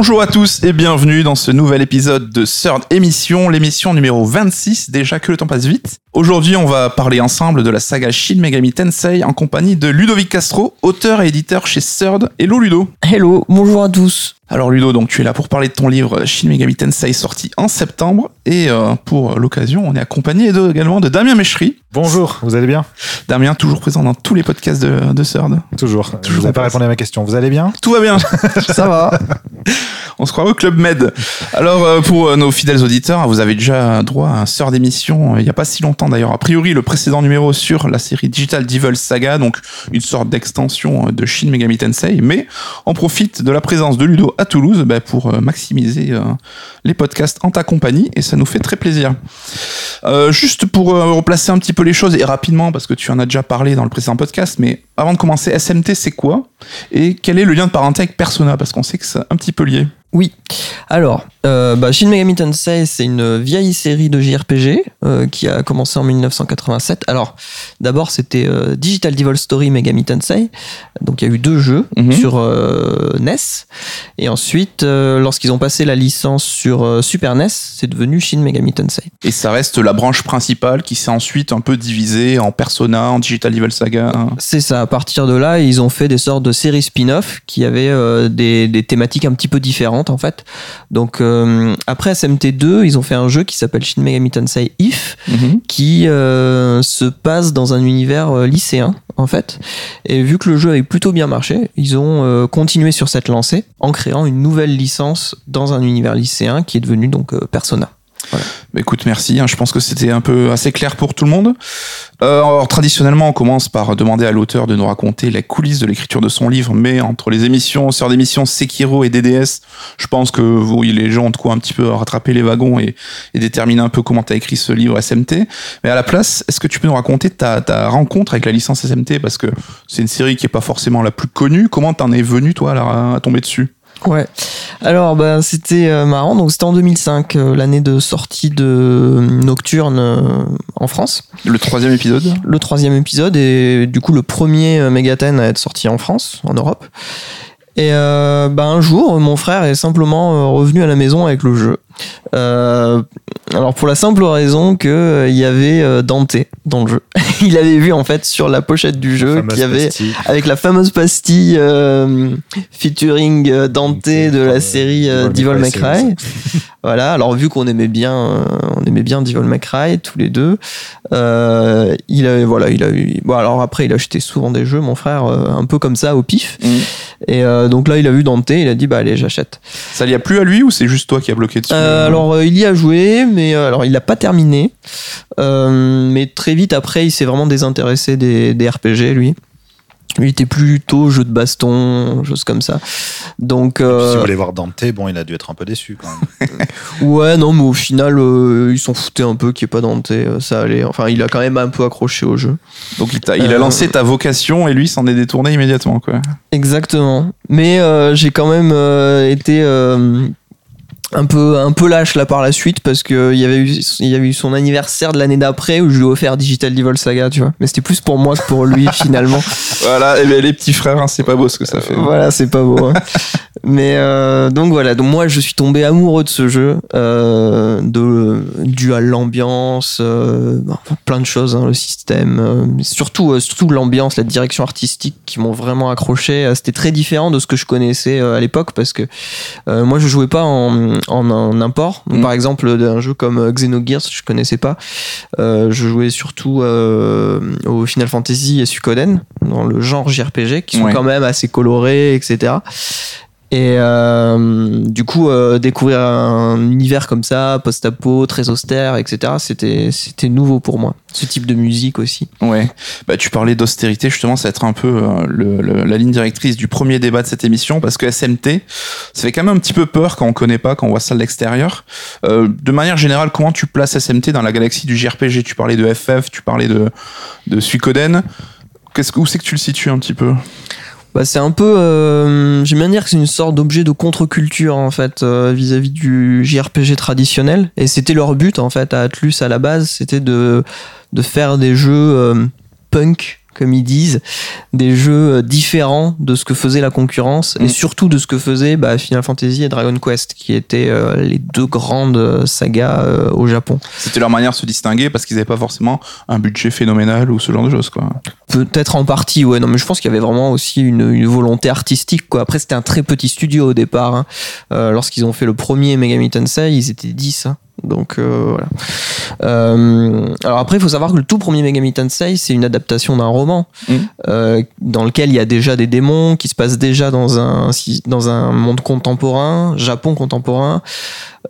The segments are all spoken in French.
Bonjour à tous et bienvenue dans ce nouvel épisode de Third Émission, l'émission numéro 26, déjà que le temps passe vite. Aujourd'hui, on va parler ensemble de la saga Shin Megami Tensei en compagnie de Ludovic Castro, auteur et éditeur chez Third. Hello Ludo Hello, bonjour à tous alors Ludo, donc tu es là pour parler de ton livre Shin Megami Tensei sorti en septembre et euh, pour l'occasion, on est accompagné également de Damien Méchery. Bonjour, vous allez bien? Damien, toujours présent dans tous les podcasts de, de Third. Toujours. Je vous ai pas répondu à ma question. Vous allez bien? Tout va bien. Ça va. On se croit au Club Med. Alors, euh, pour euh, nos fidèles auditeurs, vous avez déjà droit à un sort d'émission euh, il n'y a pas si longtemps d'ailleurs. A priori, le précédent numéro sur la série Digital Devil Saga, donc une sorte d'extension de Shin Megami Tensei, mais on profite de la présence de Ludo à Toulouse bah, pour maximiser les podcasts en ta compagnie et ça nous fait très plaisir. juste pour replacer un petit peu les choses et rapidement, parce que tu en as déjà parlé dans le précédent podcast, mais avant de commencer, SMT c'est quoi? Et quel est le lien de parenté avec Persona? Parce qu'on sait que c'est un petit peu lié. Oui. Alors, euh, bah, Shin Megami Tensei, c'est une vieille série de JRPG euh, qui a commencé en 1987. Alors, d'abord, c'était euh, Digital Devil Story Megami Tensei. Donc, il y a eu deux jeux Mhm. sur NES. Et ensuite, lorsqu'ils ont passé la licence sur Super NES, c'est devenu Shin Megami Tensei. Et ça reste la branche principale qui s'est ensuite un peu divisée en Persona, en Digital Devil Saga. C'est ça. À partir de là, ils ont fait des sortes de séries spin-off qui avaient des, des thématiques un petit peu différentes en fait. Donc euh, après SMT2, ils ont fait un jeu qui s'appelle Shin Megami Tensei If, Mhm. qui euh, se passe dans un univers euh, lycéen en fait. Et vu que le jeu avait plutôt bien marché, ils ont euh, continué sur cette lancée en créant une nouvelle licence dans un univers lycéen qui est devenu donc euh, Persona. Bah, écoute, merci. hein, je pense que c'était un peu assez clair pour tout le monde. Euh, alors, traditionnellement, on commence par demander à l'auteur de nous raconter les coulisses de l'écriture de son livre, mais entre les émissions, sœurs d'émissions Sekiro et DDS, je pense que vous, les gens ont de quoi un petit peu rattraper les wagons et, et déterminer un peu comment tu as écrit ce livre SMT. Mais à la place, est-ce que tu peux nous raconter ta, rencontre avec la licence SMT Parce que c'est une série qui est pas forcément la plus connue. Comment t'en es venu, toi, à, à tomber dessus? Ouais. Alors, ben, c'était euh, marrant. Donc, c'était en 2005, euh, l'année de sortie de euh, Nocturne euh, en France. Le troisième épisode? Le troisième épisode et du coup le premier Megaten à être sorti en France, en Europe. Et ben, un jour, mon frère est simplement revenu à la maison avec le jeu. Euh, alors pour la simple raison que euh, il y avait euh, Dante dans le jeu. il avait vu en fait sur la pochette du jeu qu'il y avait pastille. avec la fameuse pastille euh, featuring Dante de la série Devil May Cry. Voilà, alors vu qu'on aimait bien, euh, on aimait bien Devil May Cry tous les deux, euh, il a, voilà, il a eu. Bon, alors après, il achetait souvent des jeux, mon frère, euh, un peu comme ça au pif. Mhm. Et euh, donc là, il a vu Dante, il a dit bah allez, j'achète. Ça lui a plu à lui ou c'est juste toi qui as bloqué dessus? Euh, alors euh, il y a joué, mais euh, alors il l'a pas terminé. Euh, mais très vite après, il s'est vraiment désintéressé des, des RPG, lui. Lui il était plutôt jeu de baston, choses comme ça. Donc Si euh, vous voulez voir Dante, bon, il a dû être un peu déçu quand même. ouais, non, mais au final, euh, ils s'en foutaient un peu qu'il n'y ait pas Dante. euh, Ça allait. Enfin, il a quand même un peu accroché au jeu. Donc il, t'a- il a Euh, lancé ta vocation et lui s'en est détourné immédiatement quoi. Exactement. Mais euh, j'ai quand même euh, été euh, un peu un peu lâche là par la suite parce que il y avait eu il y avait eu son anniversaire de l'année d'après où je lui ai offert Digital Devil Saga, tu vois. Mais c'était plus pour moi que pour lui finalement. Voilà, et ben, les petits frères, hein, c'est pas beau ce que ça fait. voilà, c'est pas beau. hein. Mais euh, donc voilà, donc moi je suis tombé amoureux de ce jeu, euh, de dû à l'ambiance, euh, enfin, plein de choses, hein, le système, surtout surtout l'ambiance, la direction artistique qui m'ont vraiment accroché. C'était très différent de ce que je connaissais à l'époque parce que moi je jouais pas en, en, en import. Donc, Mm. Par exemple, d'un jeu comme euh, Xenogears, je connaissais pas. Euh, je jouais surtout euh, au Final Fantasy et Suikoden dans le genre JRPG qui sont Ouais. quand même assez colorés, etc. Et euh, du coup, euh, découvrir un univers comme ça, post-apo, très austère, etc., c'était c'était nouveau pour moi. Ce type de musique aussi. Ouais. Bah, tu parlais d'austérité, justement, ça va être un peu euh, le- le- la ligne directrice du premier débat de cette émission, parce que SMT, ça fait quand même un petit peu peur quand on connaît pas, quand on voit ça de l'extérieur. Euh, de manière générale, comment tu places SMT dans la galaxie du JRPG Tu parlais de FF, tu parlais de, de Suikoden. Qu'est-ce que, où c'est que tu le situes un petit peu? Bah, c'est un peu, euh, j'aime bien dire que c'est une sorte d'objet de contre-culture en fait euh, vis-à-vis du JRPG traditionnel. Et c'était leur but en fait à Atlus à la base, c'était de de faire des jeux euh, punk comme ils disent, des jeux différents de ce que faisait la concurrence et Mm. surtout de ce que faisaient bah, Final Fantasy et Dragon Quest, qui étaient euh, les deux grandes sagas euh, au Japon. C'était leur manière de se distinguer parce qu'ils n'avaient pas forcément un budget phénoménal ou ce genre de choses, quoi. Peut-être en partie, ouais. Non, mais je pense qu'il y avait vraiment aussi une, une volonté artistique, quoi. Après, c'était un très petit studio au départ. hein. Euh, Lorsqu'ils ont fait le premier Megami Tensei, ils étaient 10. hein. Donc euh, voilà. Euh, alors après, il faut savoir que le tout premier Megami Tensei, c'est une adaptation d'un roman Mhm. euh, dans lequel il y a déjà des démons qui se passent déjà dans un dans un monde contemporain, Japon contemporain,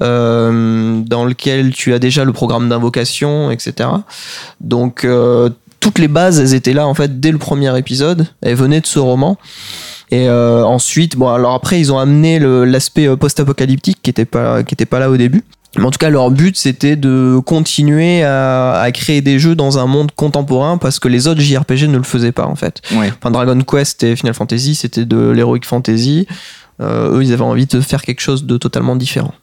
euh, dans lequel tu as déjà le programme d'invocation, etc. Donc euh, toutes les bases, elles étaient là en fait dès le premier épisode. Elles venaient de ce roman. Et euh, ensuite, bon, alors après, ils ont amené l'aspect euh, post-apocalyptique qui était pas qui était pas là au début. Mais en tout cas, leur but, c'était de continuer à, à créer des jeux dans un monde contemporain parce que les autres JRPG ne le faisaient pas en fait. Ouais. Enfin, Dragon Quest et Final Fantasy, c'était de l'heroic fantasy. Euh, eux, ils avaient envie de faire quelque chose de totalement différent.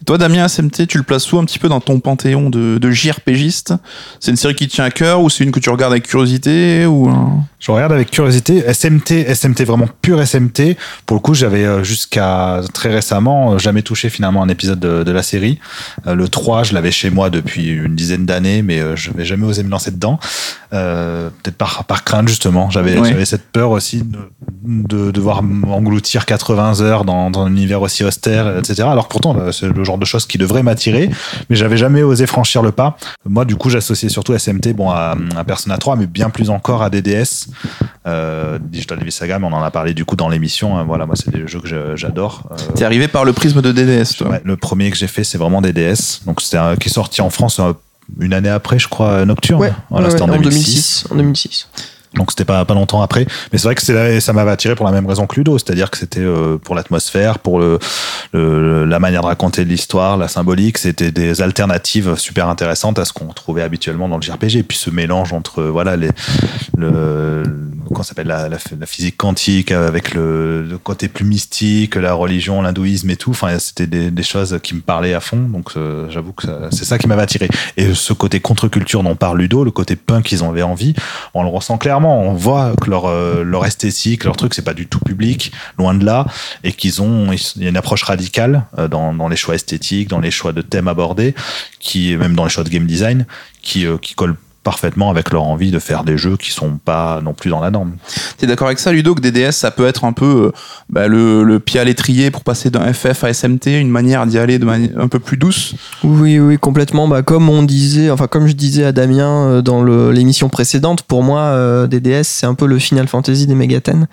Et toi, Damien SMT, tu le places où un petit peu dans ton panthéon de, de JRPGiste C'est une série qui te tient à cœur ou c'est une que tu regardes avec curiosité ou un- Je regarde avec curiosité. SMT, SMT vraiment pur SMT. Pour le coup, j'avais euh, jusqu'à très récemment euh, jamais touché finalement un épisode de, de la série. Euh, Le 3, je l'avais chez moi depuis une dizaine d'années, mais je n'avais jamais osé me lancer dedans. Euh, Peut-être par, par crainte justement. J'avais Ouais. cette peur aussi de, de devoir engloutir 80 heures dans, dans un univers aussi austère, etc. Alors pourtant, euh, c'est le genre de choses qui devrait m'attirer, mais j'avais jamais osé franchir le pas. Moi, du coup, j'associais surtout SMT bon, à, à Persona 3, mais bien plus encore à DDS. Euh, Digital Devil Saga, mais on en a parlé du coup dans l'émission. hein. Voilà, moi, c'est des jeux que j'adore. Euh, T'es arrivé par le prisme de DDS, toi. ouais, le premier que j'ai fait, c'est vraiment DDS. Donc, c'était un- qui est sorti en France euh, une année après, je crois, euh, Nocturne. voilà, Ouais, c'était ouais, en 2006. En 2006. Donc c'était pas pas longtemps après, mais c'est vrai que c'est ça m'avait attiré pour la même raison que Ludo, c'est-à-dire que c'était euh, pour l'atmosphère, pour le, le- la manière de raconter l'histoire, la symbolique, c'était des alternatives super intéressantes à ce qu'on trouvait habituellement dans le JRPG. Et puis ce mélange entre voilà les le ça s'appelle la, la, physique quantique avec le, le côté plus mystique, la religion, l'hindouisme et tout. Enfin c'était des, des choses qui me parlaient à fond. Donc euh, j'avoue que c'est ça qui m'avait attiré. Et ce côté contre-culture dont parle Ludo, le côté punk qu'ils en avaient envie, on le ressent clairement. On voit que leur, euh, leur esthétique, leur truc, c'est pas du tout public, loin de là, et qu'ils ont, une approche radicale euh, dans, les choix esthétiques, dans les choix de thèmes abordés, qui, même dans les choix de game design, qui, euh, qui collent parfaitement avec leur envie de faire des jeux qui sont pas non plus dans la norme. T'es d'accord avec ça, Ludo, que DDS, ça peut être un peu euh, bah, le, le pied à l'étrier pour passer d'un FF à SMT, une manière d'y aller de manière un peu plus douce? Oui, oui, complètement. Bah, comme on disait, enfin comme je disais à Damien euh, dans le- l'émission précédente, pour moi, euh, DDS c'est un peu le Final Fantasy des Megaten.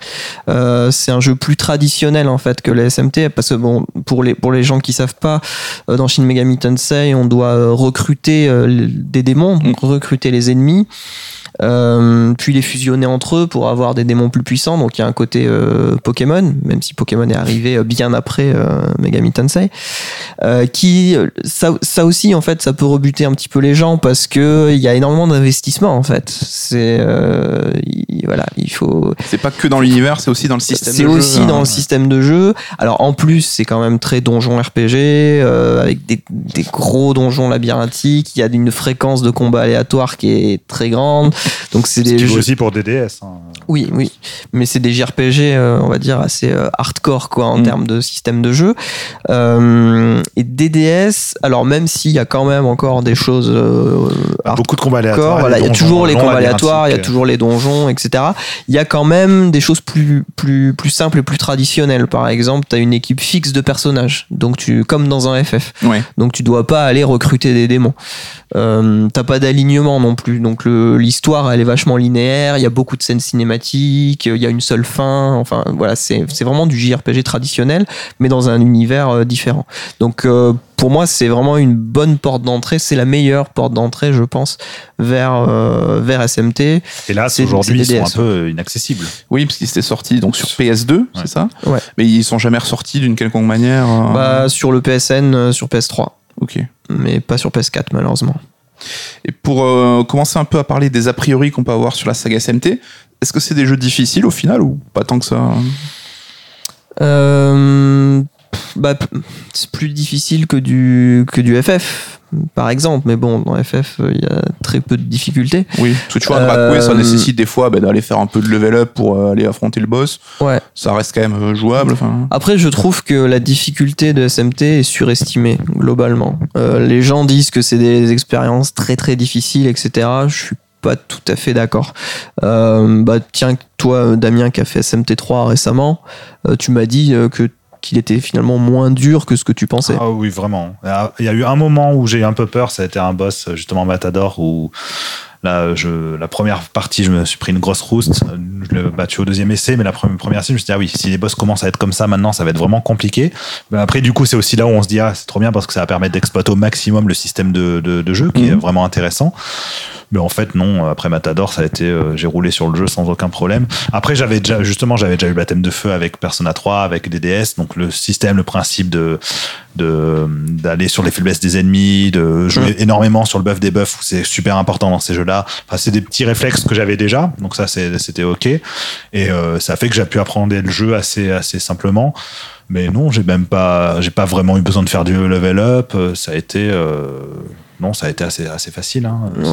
Euh, c'est un jeu plus traditionnel en fait que les SMT, parce que bon, pour les pour les gens qui savent pas, euh, dans Shin Megami Tensei, on doit recruter euh, des démons, donc recruter les ennemis. Euh, puis les fusionner entre eux pour avoir des démons plus puissants. Donc il y a un côté euh, Pokémon, même si Pokémon est arrivé euh, bien après euh, Megami Tensei, euh, qui ça, ça aussi en fait ça peut rebuter un petit peu les gens parce que il y a énormément d'investissement en fait. C'est euh, il- voilà, il faut C'est pas que dans l'univers, c'est aussi dans le système c'est de jeu, aussi hein. dans le système de jeu. Alors en plus, c'est quand même très donjon RPG euh, avec des, des gros donjons labyrinthiques. Il y a une fréquence de combat aléatoire qui est très grande. Donc c'est Ce des jeux. aussi pour DDS. hein. Oui, oui, mais c'est des JRPG, euh, on va dire assez euh, hardcore quoi en Mm. termes de système de jeu. Euh, et DDS, alors même s'il y a quand même encore des choses euh, Beaucoup de combats aléatoires. Voilà, il y a donjons toujours les combats aléatoires, il y a toujours les donjons, etc. Il y a quand même des choses plus, plus, plus simples et plus traditionnelles. Par exemple, tu as une équipe fixe de personnages, donc tu, comme dans un FF. Ouais. Donc tu dois pas aller recruter des démons. Euh, T'as pas d'alignement non plus. Donc le- l'histoire, elle est vachement linéaire. Il y a beaucoup de scènes cinématiques. Il y a une seule fin. Enfin voilà, c'est c'est vraiment du JRPG traditionnel, mais dans un univers euh, différent. Donc euh, pour moi, c'est vraiment une bonne porte d'entrée. C'est la meilleure porte d'entrée, je pense, vers vers, euh, vers SMT. Hélas, C'est- aujourd'hui, ils c'est sont un peu inaccessibles. Oui, parce qu'ils étaient sortis donc sur PS2, Ouais. c'est ça? Ouais. Mais ils sont jamais ressortis d'une quelconque manière. euh, Bah, sur le PSN, euh, sur PS3, Ok. mais pas sur PS4 malheureusement. Et pour euh, commencer un peu à parler des a priori qu'on peut avoir sur la saga SMT, est-ce que c'est des jeux difficiles au final ou pas tant que ça? Euh, bah, c'est plus difficile que du, que du FF, par exemple. Mais bon, dans FF, euh, il y a très peu de difficultés. Oui, parce que tu vois, un Euh, ça nécessite des fois bah, d'aller faire un peu de level up pour euh, aller affronter le boss. Ouais. Ça reste quand même euh, jouable. Après, je trouve que la difficulté de SMT est surestimée, globalement. Euh, les gens disent que c'est des expériences très très difficiles, etc. Je suis pas tout à fait d'accord. Euh, bah, tiens, toi, Damien, qui a fait SMT3 récemment, tu m'as dit que qu'il était finalement moins dur que ce que tu pensais. Ah oui, vraiment. Il y a eu un moment où j'ai eu un peu peur, ça a été un boss, justement Matador, où là, je, la première partie, je me suis pris une grosse rouste. Je l'ai battu au deuxième essai, mais la première, première scène, je me suis dit, ah oui, si les boss commencent à être comme ça maintenant, ça va être vraiment compliqué. Mais après, du coup, c'est aussi là où on se dit, ah, c'est trop bien parce que ça va permettre d'exploiter au maximum le système de, de, de jeu qui est Mhm. vraiment intéressant. Mais en fait, non. Après Matador, ça a été, euh, j'ai roulé sur le jeu sans aucun problème. Après, j'avais déjà, justement, j'avais déjà eu baptême de feu avec Persona 3, avec DDS. Donc, le système, le principe de, de, d'aller sur les faiblesses des ennemis, de jouer énormément sur le buff des buffs, c'est super important dans ces jeux-là. Enfin, c'est des petits réflexes que j'avais déjà. Donc, ça, c'était OK. Et, euh, ça fait que j'ai pu apprendre le jeu assez, assez simplement. Mais non, j'ai même pas, j'ai pas vraiment eu besoin de faire du level up. Euh, Ça a été, euh, non, ça a été assez, assez facile. Hein. Ouais. C'est-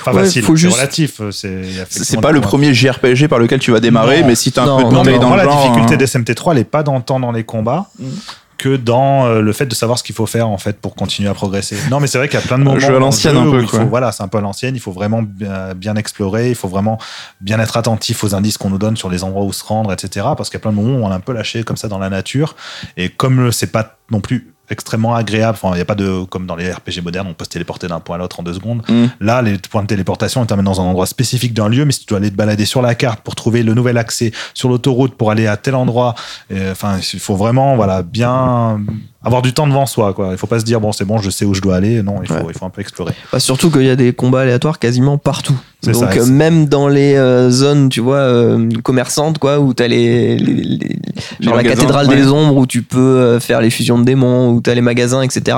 Enfin, Ouais, facile, faut c'est juste- relatif. euh, C'est, pas le premier JRPG par lequel tu vas démarrer, Non. mais si t'as un Non, peu de non, mais dans le la difficulté hein. des SMT3, elle est pas dans, tant dans les combats Mm. que dans euh, le fait de savoir ce qu'il faut faire en fait pour continuer à progresser. Non, mais c'est vrai qu'il y a plein de Un moments. jeu à dans le l'ancienne, jeu un peu, où il quoi. faut- voilà, c'est un peu à l'ancienne. Il faut vraiment bien, bien explorer. Il faut vraiment bien être attentif aux indices qu'on nous donne sur les endroits où se rendre, etc. Parce qu'il y a plein de moments où on est un peu lâché comme ça dans la nature. Et comme euh, c'est pas non plus extrêmement agréable. Enfin, il n'y a pas de, comme dans les RPG modernes, on peut se téléporter d'un point à l'autre en deux secondes. Mm. Là, les points de téléportation, ils t'amènent dans un endroit spécifique d'un lieu, mais si tu dois aller te balader sur la carte pour trouver le nouvel accès sur l'autoroute pour aller à tel endroit, euh, enfin, il faut vraiment, voilà, bien avoir du temps devant soi, quoi. Il faut pas se dire, bon, c'est bon, je sais où je dois aller. Non, il faut, Ouais. il faut un peu explorer. Bah, surtout qu'il y a des combats aléatoires quasiment partout. C'est Donc ça, euh, même dans les euh, zones, tu vois, euh, commerçantes, quoi, où t'as les, les, les- genre la magasins, cathédrale ouais. des ombres où tu peux euh, faire les fusions de démons, où t'as les magasins, etc.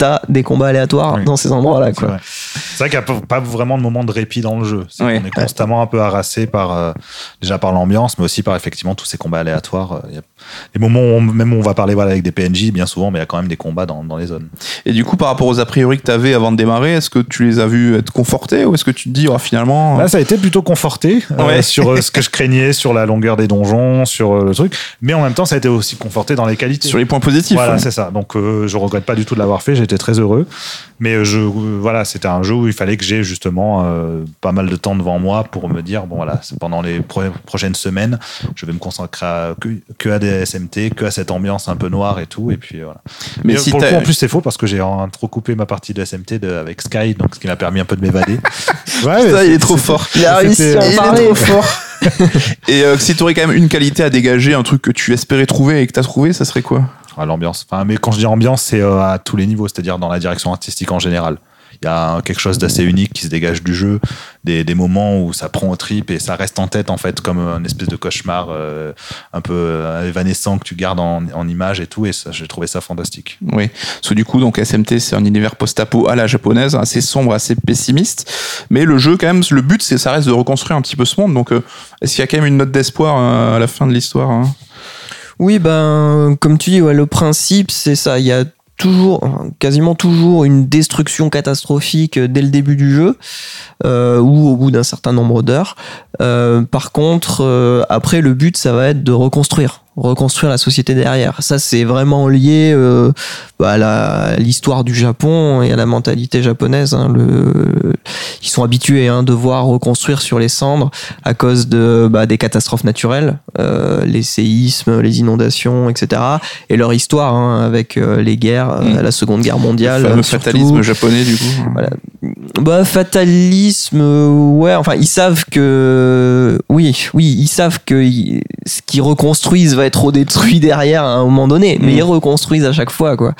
T'as des combats aléatoires Oui. dans ces endroits-là, C'est quoi. vrai, C'est vrai qu'il n'y a pas- vraiment de moment de répit dans le jeu. Qu'on est constamment un peu harassé par, euh, déjà par l'ambiance, mais aussi par effectivement tous ces combats aléatoires. Euh, Il y a des moments où on, même où on va parler voilà, avec des PNJ, bien souvent, mais il y a quand même des combats dans, dans les zones. Et du coup, par rapport aux a priori que tu avais avant de démarrer, est-ce que tu les as vus être confortés ou est-ce que tu te dis, oh, finalement. Là, ça a été plutôt conforté euh, sur euh, ce que je craignais, sur la longueur des donjons, sur euh, le truc. Mais en même temps, ça a été aussi conforté dans les qualités. Sur les points positifs. Voilà, c'est ça. Donc, euh, je regrette pas du tout de l'avoir fait. J'étais très heureux. Mais euh, je, euh, voilà, c'était un jeu où il fallait que j'ai justement euh, pas mal de temps devant moi pour me dire bon voilà, c'est pendant les pro- prochaines semaines, je vais me consacrer à- que, que à des SMT, que à cette ambiance un peu noire et tout. Et puis voilà. Mais Mais si pour le coup, en plus, c'est faux parce que j'ai recoupé ma partie de SMT de- avec Sky, donc ce qui m'a permis un peu de m'évader. ouais, mais Ça, il est trop fort. Il a réussi C'était- à en Il est parler. trop fort. Et euh, si tu aurais quand même une qualité à dégager, un truc que tu espérais trouver et que tu as trouvé, ça serait quoi? À l'ambiance. Enfin, mais quand je dis ambiance, c'est euh, à tous les niveaux, c'est-à-dire dans la direction artistique en général. Il y a quelque chose d'assez unique qui se dégage du jeu, des, moments où ça prend au trip et ça reste en tête en fait comme un espèce de cauchemar euh, un peu euh, évanescent que tu gardes en, image et tout. Et j'ai trouvé ça fantastique. Oui. Que du coup, donc SMT, c'est un univers post-apo à la japonaise, assez sombre, assez pessimiste. Mais le jeu, quand même, le but, c'est ça reste de reconstruire un petit peu ce monde. Donc, est-ce qu'il y a quand même une note d'espoir à la fin de l'histoire hein? Oui, ben, comme tu dis, ouais, le principe, c'est ça. Il y a toujours, quasiment toujours une destruction catastrophique euh, dès le début du jeu, euh, ou au bout d'un certain nombre d'heures. Euh, par contre, après, le but, ça va être de reconstruire, reconstruire la société derrière. Ça, c'est vraiment lié euh, bah, à l'histoire du Japon et à la mentalité japonaise. hein. Le, ils sont habitués hein, de voir reconstruire sur les cendres à cause de bah, des catastrophes naturelles, euh, les séismes, les inondations, etc. Et leur histoire hein, avec euh, les guerres, euh, Mm. la Seconde Guerre mondiale, Le fameux euh, surtout. fatalisme japonais, du coup. Voilà. Bah fatalisme, euh, ouais. Enfin, ils savent que, oui, oui, ils savent que ils- ce qu'ils reconstruisent va être redétruit derrière à un moment donné, mais Mm. ils reconstruisent à chaque fois, quoi.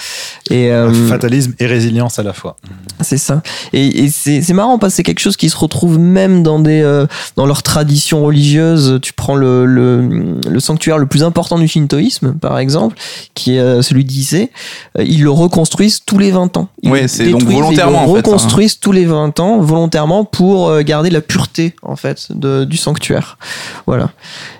Et euh, Fatalisme et résilience à la fois. c'est ça. Et, et c'est c'est marrant parce que c'est quelque chose qui se retrouve même dans des euh, dans leurs traditions religieuses. Tu prends le, le, le sanctuaire le plus important du shintoïsme, par exemple, qui est euh, celui. Euh, Ils le reconstruisent tous les 20 ans. Ils le c'est donc volontairement, en Ils le fait, hein. reconstruisent tous les 20 ans volontairement pour euh, garder la pureté en fait de, du sanctuaire. Voilà.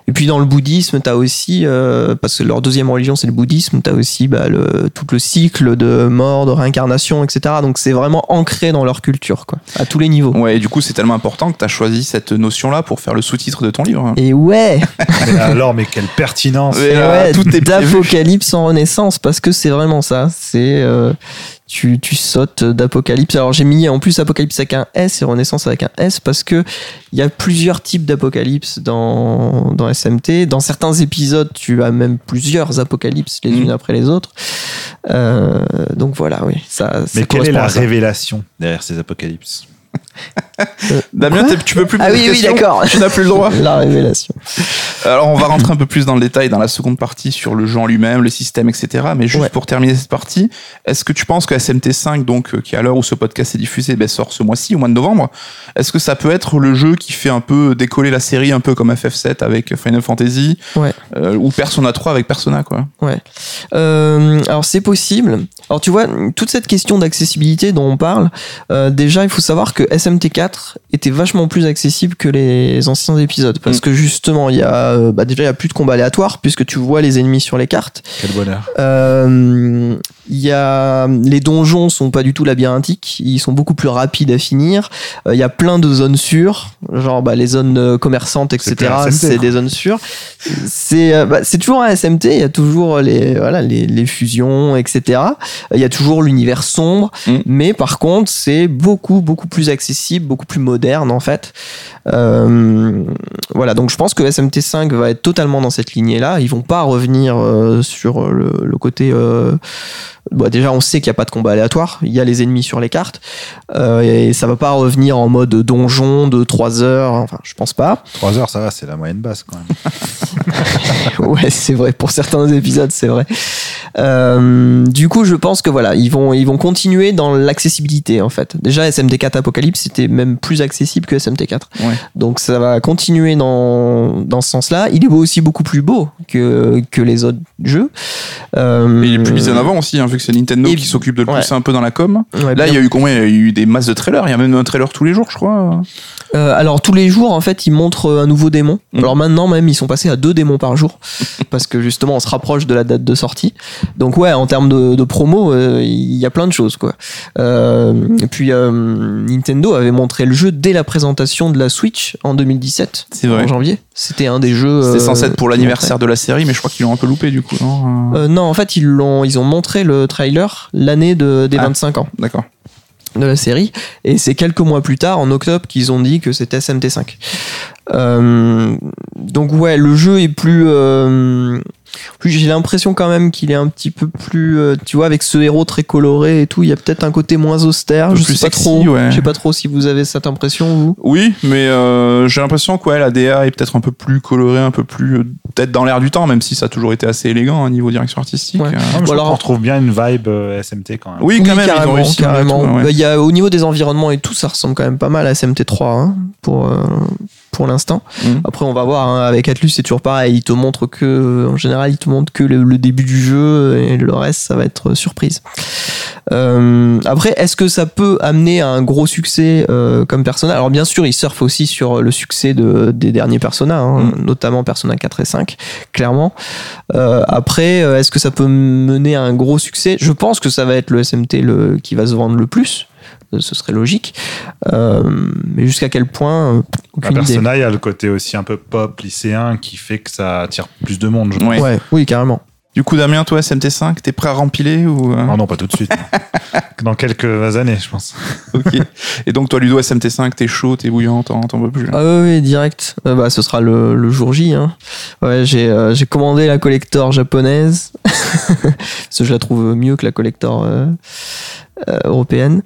Et puis dans le bouddhisme, tu as aussi euh, parce que leur deuxième religion c'est le bouddhisme, t'as aussi bah, le, tout le cycle de mort, de réincarnation, etc. Donc c'est vraiment ancré dans leur culture, quoi, à tous les niveaux. Ouais, et du coup, c'est tellement important que tu as choisi cette notion-là pour faire le sous-titre de ton livre. Et ouais, Mais alors, mais quelle pertinence là, ouais, tout est d'Apocalypse en Renaissance, parce que c'est vraiment ça. C'est euh, tu, tu sautes d'Apocalypse. Alors j'ai mis en plus Apocalypse avec un S et Renaissance avec un S parce que il y a plusieurs types d'Apocalypse dans, dans SMT. Dans certains épisodes, tu as même plusieurs Apocalypses les Mm. unes après les autres. Euh, donc voilà, oui. Ça, ça Mais quelle est la révélation derrière ces apocalypses? Damien, tu peux plus Ah poser oui, de oui, questions d'accord. Tu n'as plus le droit. La révélation. Alors, on va rentrer un peu plus dans le détail dans la seconde partie sur le jeu en lui-même, le système, etc. Mais juste Ouais. pour terminer cette partie, est-ce que tu penses que SMT5, donc, euh, qui à l'heure où ce podcast est diffusé, ben, sort ce mois-ci, au mois de novembre, est-ce que ça peut être le jeu qui fait un peu décoller la série, un peu comme FF7 avec Final Fantasy, Ouais. euh, ou Persona 3 avec Persona, quoi? Euh, alors c'est possible. Alors tu vois, toute cette question d'accessibilité dont on parle, euh, déjà il faut savoir que SMT4 était vachement plus accessible que les anciens épisodes parce Mm. que justement il y a euh, bah, déjà il y a plus de combats aléatoires puisque tu vois les ennemis sur les cartes. Quel bonheur. Euh, Il y a les donjons sont pas du tout labyrinthiques, ils sont beaucoup plus rapides à finir. Euh, Il y a plein de zones sûres, genre bah, les zones commerçantes, etc. C'est des zones sûres. C'est bah, c'est toujours un SMT. Il y a toujours les voilà les, les fusions, etc. Il y a toujours l'univers sombre, Mm. mais par contre c'est beaucoup beaucoup plus accessible, beaucoup plus moderne en fait. Euh, voilà, donc je pense que SMT5 va être totalement dans cette lignée-là. Ils vont pas revenir euh, sur le, le côté. euh, bah, déjà, on sait qu'il n'y a pas de combat aléatoire. Il y a les ennemis sur les cartes. Euh, et ça va pas revenir en mode donjon de 3 heures. Enfin, je pense pas. 3 heures, ça va, c'est la moyenne basse quand même. ouais, c'est vrai. Pour certains épisodes, c'est vrai. Euh, du coup, je pense que voilà, ils vont, ils vont continuer dans l'accessibilité en fait. Déjà, SMT4 Apocalypse c'était même plus accessible que SMT4. Ouais. Donc ça va continuer dans, dans ce sens-là. Il est aussi beaucoup plus beau que, que les autres jeux. Euh, Et il est plus mis en avant aussi, hein, vu que c'est Nintendo Et- qui s'occupe de le ouais. pousser un peu dans la com. ouais, Là, il y a eu combien? Il y a eu des masses de trailers. Il y a même un trailer tous les jours, je crois. Euh, alors tous les jours en fait ils montrent un nouveau démon. Mm. Alors maintenant même ils sont passés à deux démons par jour parce que justement on se rapproche de la date de sortie. Donc ouais en termes de, de promo euh, il y a plein de choses quoi. Euh, et puis euh, Nintendo avait montré le jeu dès la présentation de la Switch en 2017 C'est vrai. en janvier. C'était un des jeux. C'était euh, censé être pour qu'ils l'anniversaire de la série, mais je crois qu'ils l'ont un peu loupé du coup. Non. Euh, non en fait ils l'ont ils ont montré le trailer l'année de, des Ah. 25 ans D'accord. de la série et c'est quelques mois plus tard en octobre qu'ils ont dit que c'était SMT5 Euh, donc ouais le jeu est plus, euh, plus j'ai l'impression quand même qu'il est un petit peu plus euh, tu vois avec ce héros très coloré et tout il y a peut-être un côté moins austère je sais pas trop ouais. je sais pas trop si vous avez cette impression vous Oui, mais euh, j'ai l'impression que ouais, la DA est peut-être un peu plus colorée, un peu plus euh, peut-être dans l'air du temps, même si ça a toujours été assez élégant au niveau direction artistique. Ouais. Euh, Ah, je alors- trouve qu'on retrouve bien une vibe euh, SMT quand même. Oui, quand même, ils ont carrément, carrément. tout, ouais. Bah, il y a, au niveau des environnements et tout, ça ressemble quand même pas mal à SMT3 hein, pour, euh, pour l'instant. Mhm. Après, on va voir. hein, avec Atlus, c'est toujours pareil. Il te montre que, en général, il te montre que le, le début du jeu et le reste, ça va être surprise. Euh, après, est-ce que ça peut amener à un gros succès euh, comme Persona? Alors, bien sûr, il surfe aussi sur le succès de, des derniers Persona, hein, Mhm. notamment Persona 4 et 5, clairement. Euh, après, euh, est-ce que ça peut mener à un gros succès? Je pense que ça va être le SMT le, qui va se vendre le plus. Ce serait logique. Euh, mais jusqu'à quel point euh, La Aucune idée. Persona, il y a le côté aussi un peu pop lycéen qui fait que ça attire plus de monde. je pense. Ouais. Ouais, oui, carrément. Du coup, Damien, toi, SMT5, t'es prêt à rempiler ou euh, Non, non, pas tout de suite. Dans quelques années, je pense. Ok. Et donc, toi, Ludo, SMT5, t'es chaud, t'es bouillant, t'en t'en peux plus. Ah oui, oui, direct. Euh, bah, ce sera le, le jour J. Hein. Ouais, j'ai euh, j'ai commandé la collector japonaise. Parce que je la trouve mieux que la collector euh, euh, européenne.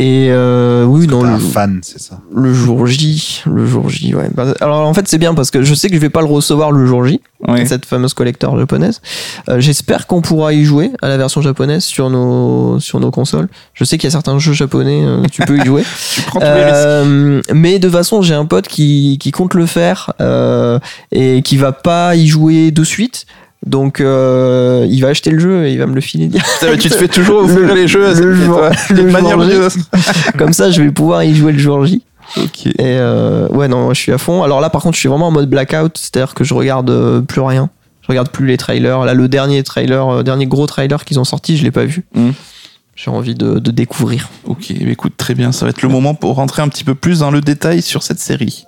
Et euh, oui, non, le, un fan, c'est ça. le jour J. Le jour J, ouais. Bah, Alors en fait, c'est bien parce que je sais que je vais pas le recevoir le jour J, Ouais. cette fameuse collector japonaise. Euh, J'espère qu'on pourra y jouer à la version japonaise sur nos, sur nos consoles. Je sais qu'il y a certains jeux japonais, euh, tu peux y jouer. Tu prends tous les risques. Euh, mais de toute façon, j'ai un pote qui, qui compte le faire euh, et qui va pas y jouer de suite. Donc, euh, il va acheter le jeu et il va me le filer. Putain, mais tu te fais toujours ouvrir les jeux à le cette jour- le jour manière J. joueuse. Comme ça, je vais pouvoir y jouer le jour J. Ok. Et euh, ouais, non, je suis à fond. Alors là, par contre, je suis vraiment en mode blackout, c'est-à-dire que je regarde euh, plus rien. regarde plus les trailers. Là, le dernier trailer, euh, dernier gros trailer qu'ils ont sorti, je l'ai pas vu. Mhm. J'ai envie de, de découvrir. Ok, écoute, très bien. Ça va être le moment pour rentrer un petit peu plus dans le détail sur cette série.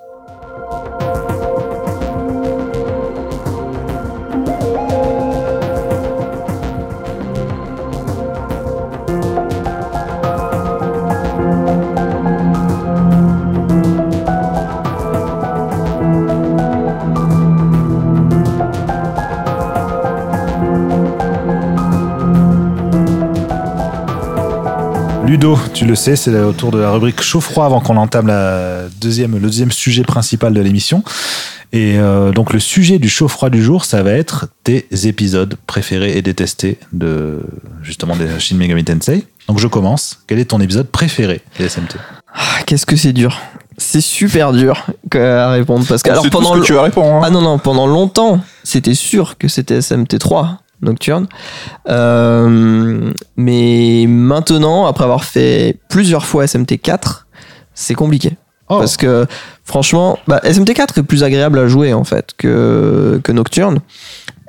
Ludo, tu le sais, c'est autour de la rubrique chaud-froid avant qu'on entame la deuxième, le deuxième sujet principal de l'émission. Et euh, donc le sujet du chaud-froid du jour, ça va être tes épisodes préférés et détestés de justement des Shin Megami Tensei. Donc je commence. Quel est ton épisode préféré des SMT Ah, Qu'est-ce que c'est dur. C'est super dur à répondre parce que alors pendant que tu vas répondre. hein. Ah non, non, pendant longtemps, c'était sûr que c'était SMT3 Nocturne. Euh, mais maintenant, après avoir fait plusieurs fois SMT4, c'est compliqué. Oh. Parce que franchement, bah, SMT4 est plus agréable à jouer en fait que, que Nocturne.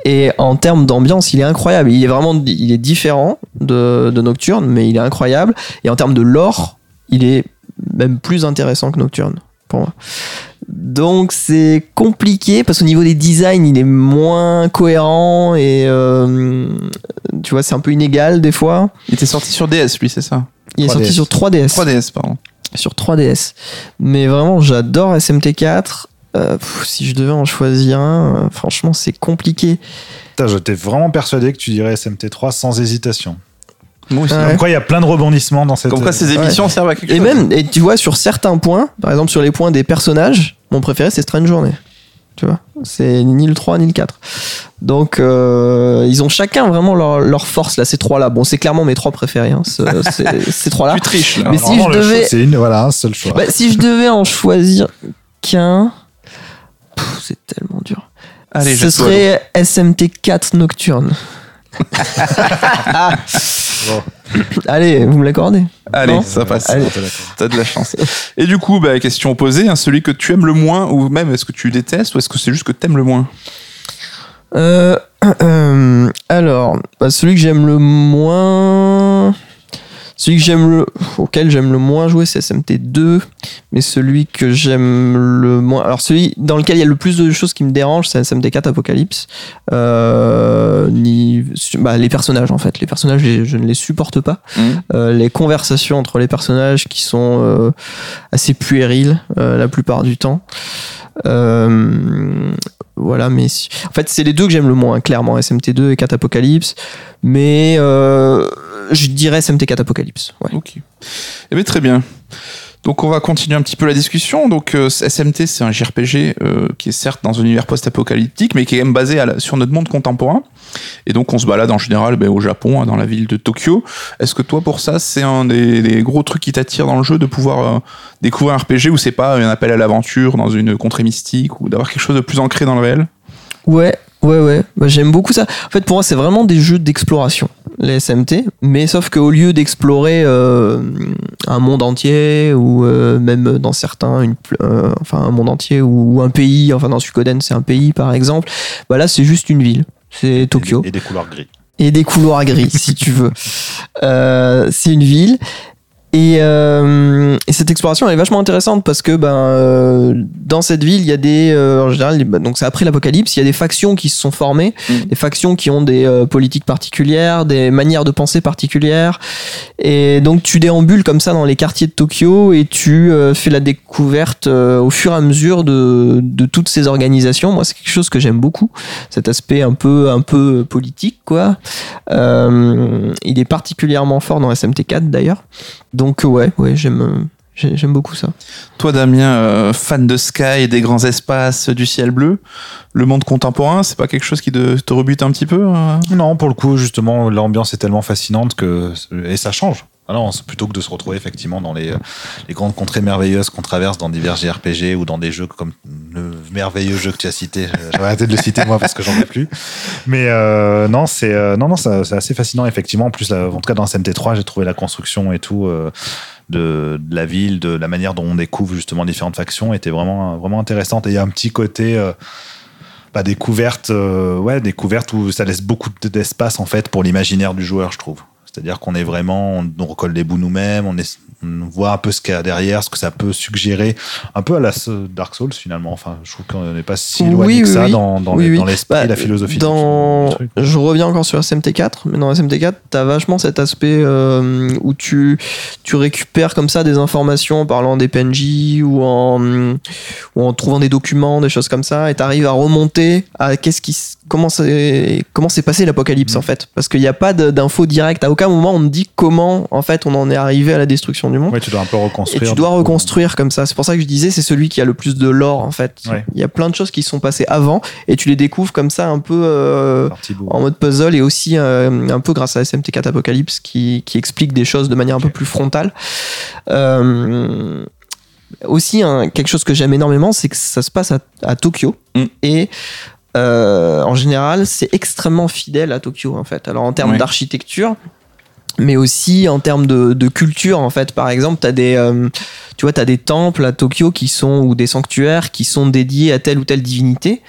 Et en termes d'ambiance, il est incroyable. Il est vraiment il est différent de, de Nocturne, mais il est incroyable. Et en termes de lore, il est même plus intéressant que Nocturne pour moi. Donc c'est compliqué parce qu'au niveau des designs, il est moins cohérent et euh, tu vois, c'est un peu inégal des fois. Il était sorti sur DS, lui, c'est ça Il est 3DS. sorti sur 3DS. 3DS, pardon. Sur 3DS. Mais vraiment, j'adore SMT4. Euh, pff, si je devais en choisir un, euh, franchement, c'est compliqué. Putain, J'étais vraiment persuadé que tu dirais SMT3 sans hésitation. Moi aussi. Ouais. Comme quoi, il y a plein de rebondissements dans cette. Comme quoi, ces émissions servent à quelque Et chose. même, et tu vois, sur certains points, par exemple sur les points des personnages, mon préféré c'est Strange Journey. Tu vois, c'est ni le 3 ni le 4. Donc, euh, ils ont chacun vraiment leur, leur force là, ces trois-là. Bon, c'est clairement mes trois préférés, hein, ce- ces, ces trois-là. Tu triches, là. Mais si je le choix, devais- C'est une, voilà, un seul choix. Bah, si je devais en choisir qu'un, c'est tellement dur. Allez, Ce serait SMT4 Nocturne. Bon, Allez, vous me l'accordez? Allez, Non? ça passe. T'as de la chance. Et du coup, bah, question posée, hein, celui que tu aimes le moins, ou même est-ce que tu détestes, ou est-ce que c'est juste que t'aimes le moins? Euh, euh, alors, bah, celui que j'aime le moins. Celui que j'aime le, auquel j'aime le moins jouer, c'est SMT2. Mais celui que j'aime le moins. Alors, celui dans lequel il y a le plus de choses qui me dérangent, c'est SMT4 Apocalypse. Euh, ni, bah, les personnages, en fait. Les personnages, je, je ne les supporte pas. Mhm. Euh, les conversations entre les personnages qui sont euh, assez puériles euh, la plupart du temps. Euh, voilà, mais en fait, c'est les deux que j'aime le moins, clairement, SMT2 et 4 Apocalypse. Mais euh, je dirais SMT4 Apocalypse. Ouais. Ok. Eh bien, très bien. Donc, on va continuer un petit peu la discussion. Donc, euh, SMT, c'est un JRPG euh, qui est certes dans un univers post-apocalyptique, mais qui est même basé sur notre monde contemporain. Et donc, on se balade en général ben, au Japon, hein, dans la ville de Tokyo. Est-ce que toi, pour ça, c'est un des, des gros trucs qui t'attire dans le jeu de pouvoir euh, découvrir un RPG où c'est pas un appel à l'aventure dans une contrée mystique ou d'avoir quelque chose de plus ancré dans le réel? Ouais, ouais, ouais. Bah, J'aime beaucoup ça. En fait, pour moi, c'est vraiment des jeux d'exploration, les SMT. Mais sauf qu'au lieu d'explorer euh, un monde entier, ou euh, même dans certains, une, euh, enfin un monde entier, ou, ou un pays, enfin dans Suikoden, c'est un pays par exemple, bah là, c'est juste une ville. C'est Tokyo. Et, et des couleurs gris. et des couloirs gris, si tu veux. C'est une ville. Et, euh, et cette exploration elle est vachement intéressante parce que ben euh, dans cette ville il y a des euh, en général donc c'est après l'apocalypse il y a des factions qui se sont formées Mhm. des factions qui ont des euh, politiques particulières des manières de penser particulières et donc tu déambules comme ça dans les quartiers de Tokyo et tu euh, fais la découverte euh, au fur et à mesure de, de toutes ces organisations moi c'est quelque chose que j'aime beaucoup cet aspect un peu un peu politique quoi euh, il est particulièrement fort dans SMT4 d'ailleurs. Donc ouais, ouais, j'aime euh, j'ai- j'aime beaucoup ça. Toi, Damien, euh, fan de Sky et des grands espaces, du ciel bleu, le monde contemporain, c'est pas quelque chose qui te, te rebute un petit peu hein? Non, pour le coup, justement, l'ambiance est tellement fascinante que. Et ça change. C'est plutôt que de se retrouver effectivement dans les, les grandes contrées merveilleuses qu'on traverse dans divers JRPG ou dans des jeux comme le merveilleux jeu que tu as cité. J'ai arrêté de le citer moi parce que j'en ai plus. Mais euh, non, c'est euh, non, non, assez fascinant effectivement. En plus, là, en tout cas dans SMT3, j'ai trouvé la construction et tout. euh, de, la ville, de la manière dont on découvre justement différentes factions était vraiment, vraiment intéressante. Et il y a un petit côté, euh, bah, euh, ouais, des couvertes où ça laisse beaucoup d'espace en fait pour l'imaginaire du joueur, je trouve. C'est-à-dire qu'on est vraiment, on, on recolle les bouts nous-mêmes, on, est, on voit un peu ce qu'il y a derrière, ce que ça peut suggérer, un peu à la Dark Souls finalement. Enfin, je trouve qu'on n'est pas si éloigné Oui, que oui, ça oui. dans, dans les- l'esprit, Bah, la philosophie. du- Dans... du truc. Je reviens encore sur SMT4, mais dans SMT4, t'as vachement cet aspect euh, où tu, tu récupères comme ça des informations en parlant des PNJ ou en, ou en trouvant des documents, des choses comme ça, et t'arrives à remonter à qu'est-ce qui, s- comment s'est passé l'apocalypse Mhm. en fait, parce qu'il n'y a pas d'infos directes. À aucun moment on te dit comment en fait on en est arrivé à la destruction du monde. Ouais, tu dois un peu Et reconstruire. tu dois coup. reconstruire comme ça. C'est pour ça que je disais, c'est celui qui a le plus de lore en fait. Ouais. Il y a plein de choses qui sont passées avant et tu les découvres comme ça un peu euh, en mode puzzle et aussi euh, un peu grâce à SMT4 Apocalypse qui, qui explique des choses de manière un peu plus frontale. Euh, aussi, hein, quelque chose que j'aime énormément, c'est que ça se passe à, à Tokyo Mm. et euh, en général, c'est extrêmement fidèle à Tokyo en fait. Alors en termes Ouais. d'architecture, mais aussi en termes de, de culture en fait. Par exemple, t'as des, euh, tu vois, t'as des temples à Tokyo qui sont ou des sanctuaires qui sont dédiés à telle ou telle divinité.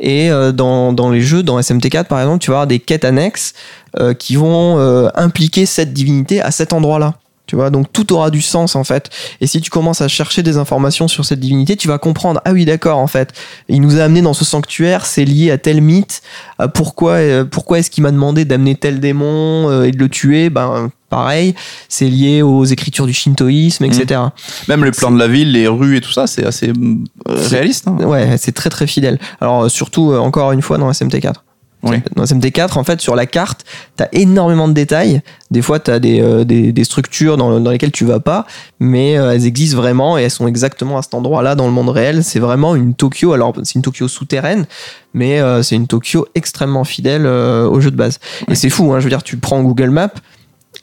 Et euh, dans, dans les jeux, dans SMT4 par exemple, tu vas avoir des quêtes annexes euh, qui vont euh, impliquer cette divinité à cet endroit-là. Tu vois, donc tout aura du sens en fait. Et si tu commences à chercher des informations sur cette divinité, tu vas comprendre. Ah oui, d'accord, en fait, il nous a amené dans ce sanctuaire, c'est lié à tel mythe. à pourquoi, euh, pourquoi est-ce qu'il m'a demandé d'amener tel démon euh, et de le tuer? Ben pareil, c'est lié aux écritures du shintoïsme, etc. Même les plans de la ville, les rues et tout ça, c'est assez euh, réaliste. hein. Ouais, c'est très très fidèle. Alors euh, surtout euh, encore une fois dans SMT4. Oui. Dans SMT4, en fait, sur la carte, t'as énormément de détails. Des fois, t'as des, euh, des, des structures dans, dans lesquelles tu vas pas, mais euh, elles existent vraiment et elles sont exactement à cet endroit-là dans le monde réel. C'est vraiment une Tokyo. Alors, c'est une Tokyo souterraine, mais euh, c'est une Tokyo extrêmement fidèle au jeu de base. Et c'est fou, hein, je veux dire, tu prends Google Maps,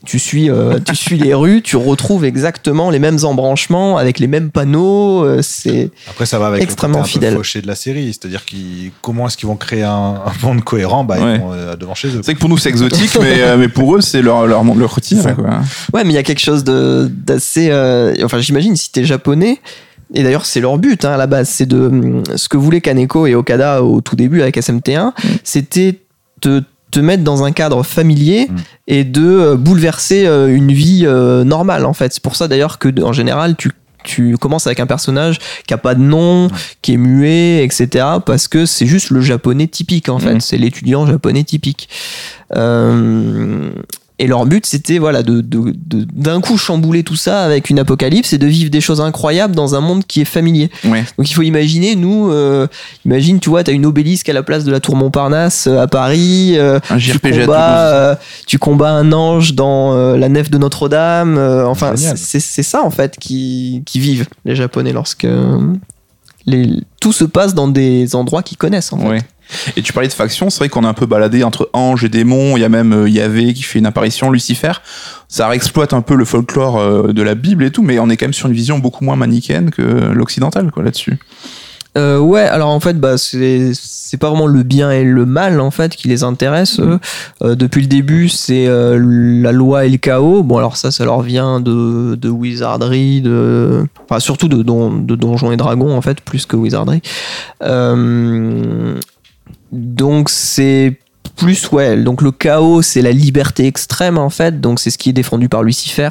tu suis, euh, tu suis les rues, tu retrouves exactement les mêmes embranchements avec les mêmes panneaux. euh, c'est Après, ça va avec Extrêmement le côté un fidèle. peu fauché de la série. C'est-à-dire qu'ils, comment est-ce qu'ils vont créer un, un monde cohérent? Bah, Ouais. Ils vont euh, devant chez eux. C'est que pour nous c'est exotique, mais, euh, mais pour eux c'est leur, leur, leur. Quoi. Ouais, mais il y a quelque chose de d'assez. euh, enfin, j'imagine si t'es japonais. Et d'ailleurs, c'est leur but hein, à la base. C'est de ce que voulaient Kaneko et Okada au tout début avec SMT1, c'était de te mettre dans un cadre familier Mm. et de euh, bouleverser euh, une vie euh, normale en fait. C'est pour ça d'ailleurs que en général tu tu commences avec un personnage qui a pas de nom, qui est muet, etc. Parce que c'est juste le japonais typique en fait. Mhm. C'est l'étudiant japonais typique. Euh, et leur but, c'était voilà, de, de- de- d'un coup chambouler tout ça avec une apocalypse et de vivre des choses incroyables dans un monde qui est familier. Ouais. Donc il faut imaginer, nous, euh, imagine, tu vois, tu as une obélisque à la place de la tour Montparnasse euh, à Paris. euh, Un tu, combats, euh, tu combats un ange dans la nef de Notre-Dame. enfin, c'est c'est ça en fait qui, qui vivent les Japonais lorsque les, tout se passe dans des endroits qu'ils connaissent. En fait. Ouais. Et tu parlais de factions, c'est vrai qu'on a un peu baladé entre anges et démons, il y a même euh, Yahvé qui fait une apparition, Lucifer. Ça réexploite un peu le folklore euh, de la Bible et tout, mais on est quand même sur une vision beaucoup moins manichéenne que l'occidentale quoi là-dessus. Euh, ouais, alors en fait, bah, c'est pas vraiment le bien et le mal en fait qui les intéresse. depuis le début, c'est la loi et le chaos. Bon, alors ça, ça leur vient de, de Wizardry, de, enfin surtout de, don, de Donjons et Dragons en fait, plus que Wizardry. Donc c'est plus ouais donc le chaos c'est la liberté extrême en fait. Donc c'est ce qui est défendu par Lucifer.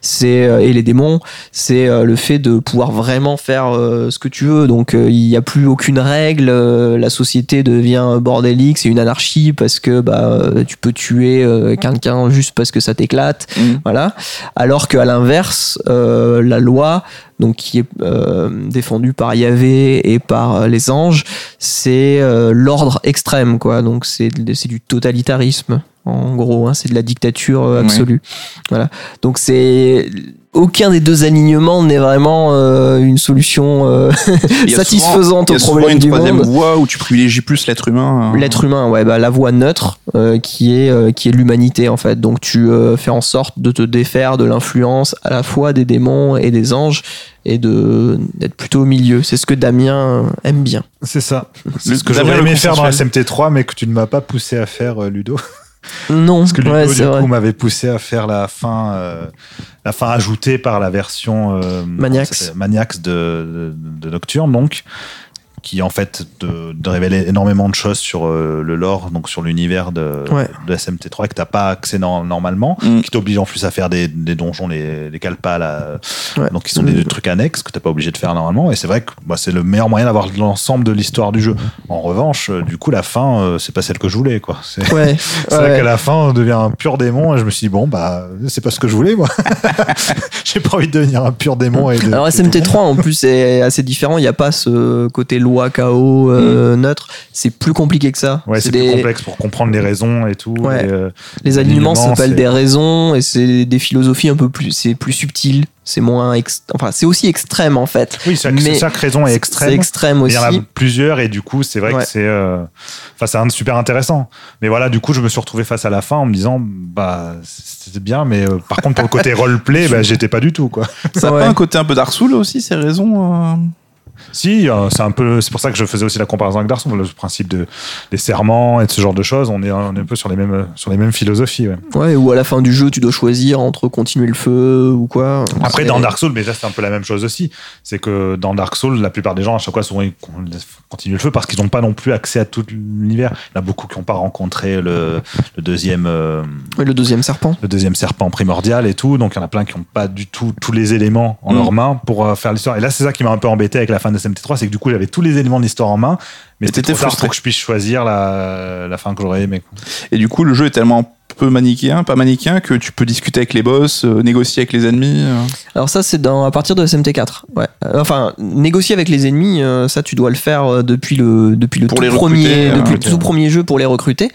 C'est euh, et les démons. C'est euh, le fait de pouvoir vraiment faire euh, ce que tu veux. Donc il n'y a plus aucune règle la société devient bordélique c'est une anarchie parce que bah tu peux tuer quelqu'un juste parce que ça t'éclate. Mhm. voilà. Alors qu'à l'inverse la loi donc qui est euh, défendue par Yahvé et par euh, les anges c'est euh, l'ordre extrême quoi. Donc c'est c'est du totalitarisme en gros hein, c'est de la dictature absolue. Voilà. Donc c'est aucun des deux alignements n'est vraiment euh, une solution euh, satisfaisante souvent- il y au problème une du troisième monde voie où tu privilégies plus l'être humain. euh, L'être humain, ouais, bah, la voie neutre euh, qui est euh, qui est l'humanité en fait. Donc tu euh, fais en sorte de te défaire de l'influence à la fois des démons et des anges et de d'être plutôt au milieu. C'est ce que Damien aime bien. C'est ça. C'est ce que j'aurais aimé faire dans la consensuel. SMT3, mais que tu ne m'as pas poussé à faire, Ludo. Non, Parce que Ludo, ouais, du vrai. coup, m'avait poussé à faire la fin, euh, la fin ajoutée par la version euh, Maniacs de, de, de Nocturne, donc. Qui en fait de, de révèle énormément de choses sur euh, le lore, donc sur l'univers de, Ouais. de SMT3 et que t'as pas accès no- normalement, Mm. qui t'oblige en plus à faire des, des donjons, les, les calpas là, Ouais. donc qui sont des trucs annexes que t'as pas obligé de faire normalement. Et c'est vrai que bah, c'est le meilleur moyen d'avoir l'ensemble de l'histoire du jeu. En revanche, euh, du coup, la fin, euh, c'est pas celle que je voulais, quoi. C'est Ouais. vrai qu'à la fin, on devient un pur démon. Et je me suis dit, bon, bah, c'est pas ce que je voulais, moi. J'ai pas envie de devenir un pur démon. Et de, Alors SMT3 en plus est assez différent. Il n'y a pas ce côté loi KO euh, neutre. C'est plus compliqué que ça. Ouais, c'est des- plus complexe pour comprendre les raisons et tout. Ouais. et, euh, Les alignements s'appellent des raisons et c'est des philosophies un peu plus. C'est plus subtil. C'est moins. ex- Enfin, c'est aussi extrême en fait. oui, chaque, Mais chaque raison est extrême. C'est extrême aussi. Il y en a plusieurs et du coup, c'est vrai Ouais. que c'est, euh, enfin, c'est un super intéressant. Mais voilà, du coup, je me suis retrouvé face à la fin en me disant, bah, c'était bien, mais euh, par contre, pour le côté roleplay, bah, j'étais pas du tout, quoi. Ça a Ouais. pas un côté un peu Dark Souls aussi, ces raisons euh Si, euh, c'est un peu, c'est pour ça que je faisais aussi la comparaison avec Dark Souls, le principe de, des serments et de ce genre de choses. On est, on est un peu sur les mêmes, sur les mêmes philosophies. ouais. Ouais, ou à la fin du jeu, tu dois choisir entre continuer le feu ou quoi. Après, dans Dark Souls, mais là, c'est un peu la même chose aussi. C'est que dans Dark Souls, la plupart des gens, à chaque fois, souvent, ils continuent le feu parce qu'ils n'ont pas non plus accès à tout l'univers. Il y en a beaucoup qui n'ont pas rencontré le, le deuxième, euh, le deuxième serpent. le deuxième serpent primordial et tout. Donc, il y en a plein qui n'ont pas du tout tous les éléments en Mm. leurs mains pour euh, faire l'histoire. Et là, c'est ça qui m'a un peu embêté avec la fin de SMT3, c'est que du coup, j'avais tous les éléments de l'histoire en main. Mais c'était trop tard frustré. pour que je puisse choisir la, la fin que j'aurais aimé. quoi. Et du coup, le jeu est tellement peu manichéen, pas manichéen, que tu peux discuter avec les boss, euh, négocier avec les ennemis. euh. Alors ça, c'est dans à partir de SMT4. Ouais. Euh, Enfin, négocier avec les ennemis, euh, ça, tu dois le faire depuis le depuis le Pour tout les premier recruter, depuis le tout premier jeu pour les recruter.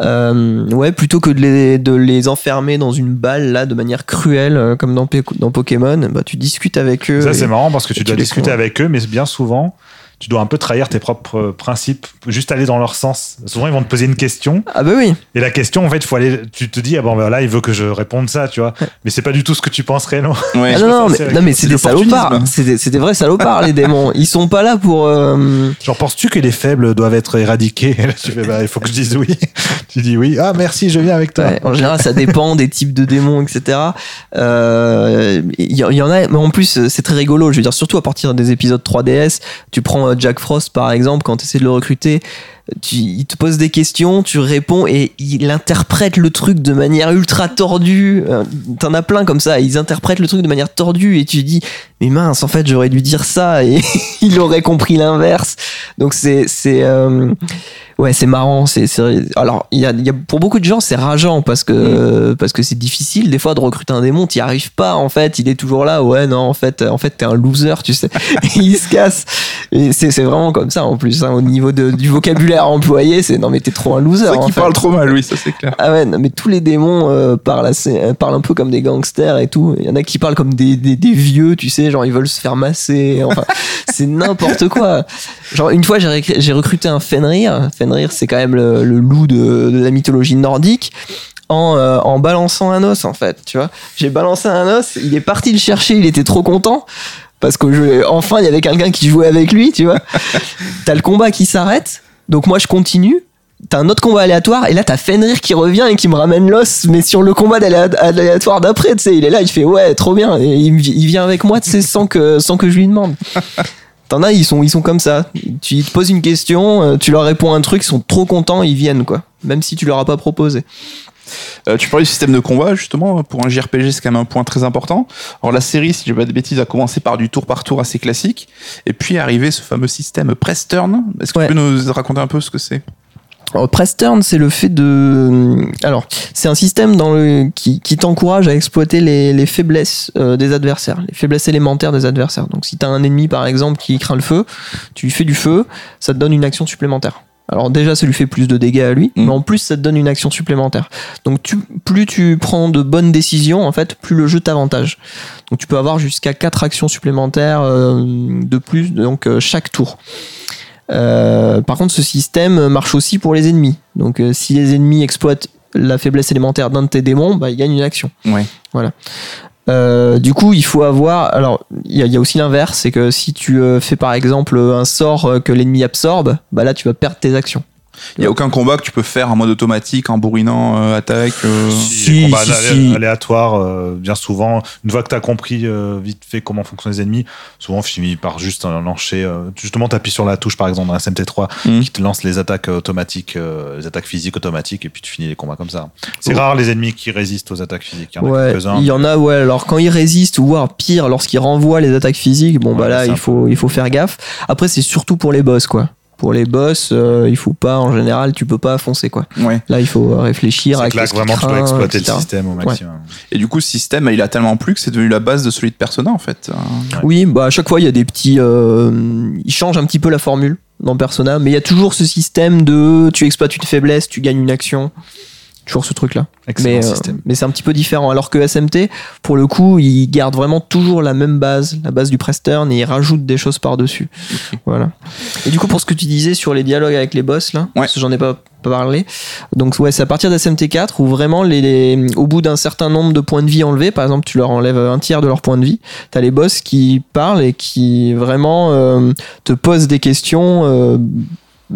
Euh, ouais, plutôt que de les de les enfermer dans une balle là de manière cruelle comme dans, dans Pokémon, bah tu discutes avec eux. Ça, c'est marrant parce que tu dois discuter avec eux, mais bien souvent, tu dois un peu trahir tes propres euh, principes, juste aller dans leur sens. Souvent, ils vont te poser une question, Ah bah oui. et la question, en fait, faut aller. Tu te dis, ah bon, ben là, il veut que je réponde ça, tu vois. Mais c'est pas du tout ce que tu penses réellement. Ouais, Ah non, me non, mais, non, mais c'est des salopards. C'est des, des vrais salopards, les démons. Ils sont pas là pour. euh, Genre, penses-tu que les faibles doivent être éradiqués? Là, tu fais, bah, il faut que je dise oui. tu dis oui. Ah, merci, je viens avec toi. Ouais, en général, ça dépend des types de démons, etc. Euh, Il y, il y en a, mais en plus, c'est très rigolo. Je veux dire, surtout à partir des épisodes 3DS, tu prends euh, Jack Frost par exemple, quand tu essaies de le recruter, tu, il te pose des questions, tu réponds et il interprète le truc de manière ultra tordue. Euh, T'en as plein comme ça, ils interprètent le truc de manière tordue et tu dis, mais mince, en fait, j'aurais dû dire ça et il aurait compris l'inverse. Donc c'est, c'est, euh, ouais, c'est marrant. C'est, alors, il y a, il y a, pour beaucoup de gens, c'est rageant parce que, parce que c'est difficile des fois de recruter un démon. T'y arrives pas, en fait. Il est toujours là. Ouais, non, en fait, en fait, t'es un loser, tu sais. Et il se casse. Et c'est vraiment comme ça en plus. hein, au niveau de, du vocabulaire employé, c'est non, mais t'es trop un loser. C'est fait. parle trop mal, oui, ça c'est clair. Ah ouais, non, mais tous les démons euh, parlent, assez, euh, parlent un peu comme des gangsters et tout. Il y en a qui parlent comme des, des, des vieux, tu sais, genre ils veulent se faire masser. Enfin, c'est n'importe quoi. Genre une fois j'ai recruté un Fenrir. Fenrir c'est quand même le, le loup de, de la mythologie nordique. En, euh, en balançant un os en fait, tu vois. J'ai balancé un os, il est parti le chercher, il était trop content parce que je, enfin il y avait quelqu'un qui jouait avec lui, tu vois. T'as le combat qui s'arrête, donc moi je continue. T'as un autre combat aléatoire et là t'as Fenrir qui revient et qui me ramène l'os mais sur le combat aléatoire d'après tu sais. Il est là il fait ouais trop bien. Et il, vient avec moi tu sais sans que sans que je lui demande. T'en as ils sont ils sont comme ça. Tu te poses une question euh, tu leur réponds un truc ils sont trop contents ils viennent quoi. Même si tu leur as pas proposé Euh, tu parlais du système de combat, justement, pour un JRPG, c'est quand même un point très important. Alors, la série, si je dis pas de bêtises, a commencé par du tour par tour assez classique, et puis est arrivé ce fameux système press turn. Est-ce que Ouais. tu peux nous raconter un peu ce que c'est? Alors, press turn, c'est le fait de. Alors, c'est un système dans le... qui, qui t'encourage à exploiter les, les faiblesses euh, des adversaires, les faiblesses élémentaires des adversaires. Donc, si t'as un ennemi, par exemple, qui craint le feu, tu lui fais du feu, ça te donne une action supplémentaire. Alors déjà, ça lui fait plus de dégâts à lui, Mm. mais en plus, ça te donne une action supplémentaire. Donc, tu, plus tu prends de bonnes décisions, en fait, plus le jeu t'avantage. Donc, tu peux avoir jusqu'à 4 actions supplémentaires euh, de plus, donc euh, chaque tour. Euh, par contre, ce système marche aussi pour les ennemis. Donc, si les ennemis exploitent la faiblesse élémentaire d'un de tes démons, bah, ils gagnent une action. Ouais. Voilà. Euh, du coup, il faut avoir. Alors, il y, a- aussi l'inverse, c'est que si tu euh, fais par exemple un sort euh, que l'ennemi absorbe, bah là, tu vas perdre tes actions. Il y a aucun combat que tu peux faire en mode automatique, en bourrinant, euh, attaque. euh, Si, combats si, alé- si. aléatoires, euh, bien souvent, une fois que tu as compris euh, vite fait comment fonctionnent les ennemis, souvent on finit par juste euh, lancer. euh, justement, tu appuies sur la touche, par exemple, dans la SMT3, Mhm. qui te lance les attaques automatiques, euh, les attaques physiques automatiques, et puis tu finis les combats comme ça. C'est Oh. rare les ennemis qui résistent aux attaques physiques. Il y en a Ouais, quelques-uns. il y en a, ouais. Alors quand ils résistent, ou voire pire, lorsqu'ils renvoient les attaques physiques, bon bah là, il faut, il faut faire gaffe. Après, c'est surtout pour les boss, quoi. Pour les boss, euh, il faut pas, en général, tu peux pas foncer, quoi. Ouais. Là, il faut réfléchir là, ce qui vraiment, tu dois craint, exploiter etc. le système au maximum. Et du coup, ce système, il a tellement plu que c'est devenu la base de celui de Persona, en fait. Euh, Oui, bah à chaque fois il y a des petits, euh, ils changent un petit peu la formule dans Persona, mais il y a toujours ce système de tu exploites une faiblesse, tu gagnes une action, toujours ce truc là. Excellent Mais, euh, mais c'est un petit peu différent. Alors que SMT, pour le coup, il garde vraiment toujours la même base, la base du press turn, et il rajoute des choses par dessus. Voilà. Et du coup, pour ce que tu disais sur les dialogues avec les boss là, parce que j'en ai pas parlé. Donc ouais, c'est à partir d'SMT4 où vraiment les, les- au bout d'un certain nombre de points de vie enlevés, par exemple, tu leur enlèves un tiers de leur points de vie, t'as les boss qui parlent et qui vraiment euh, te posent des questions euh,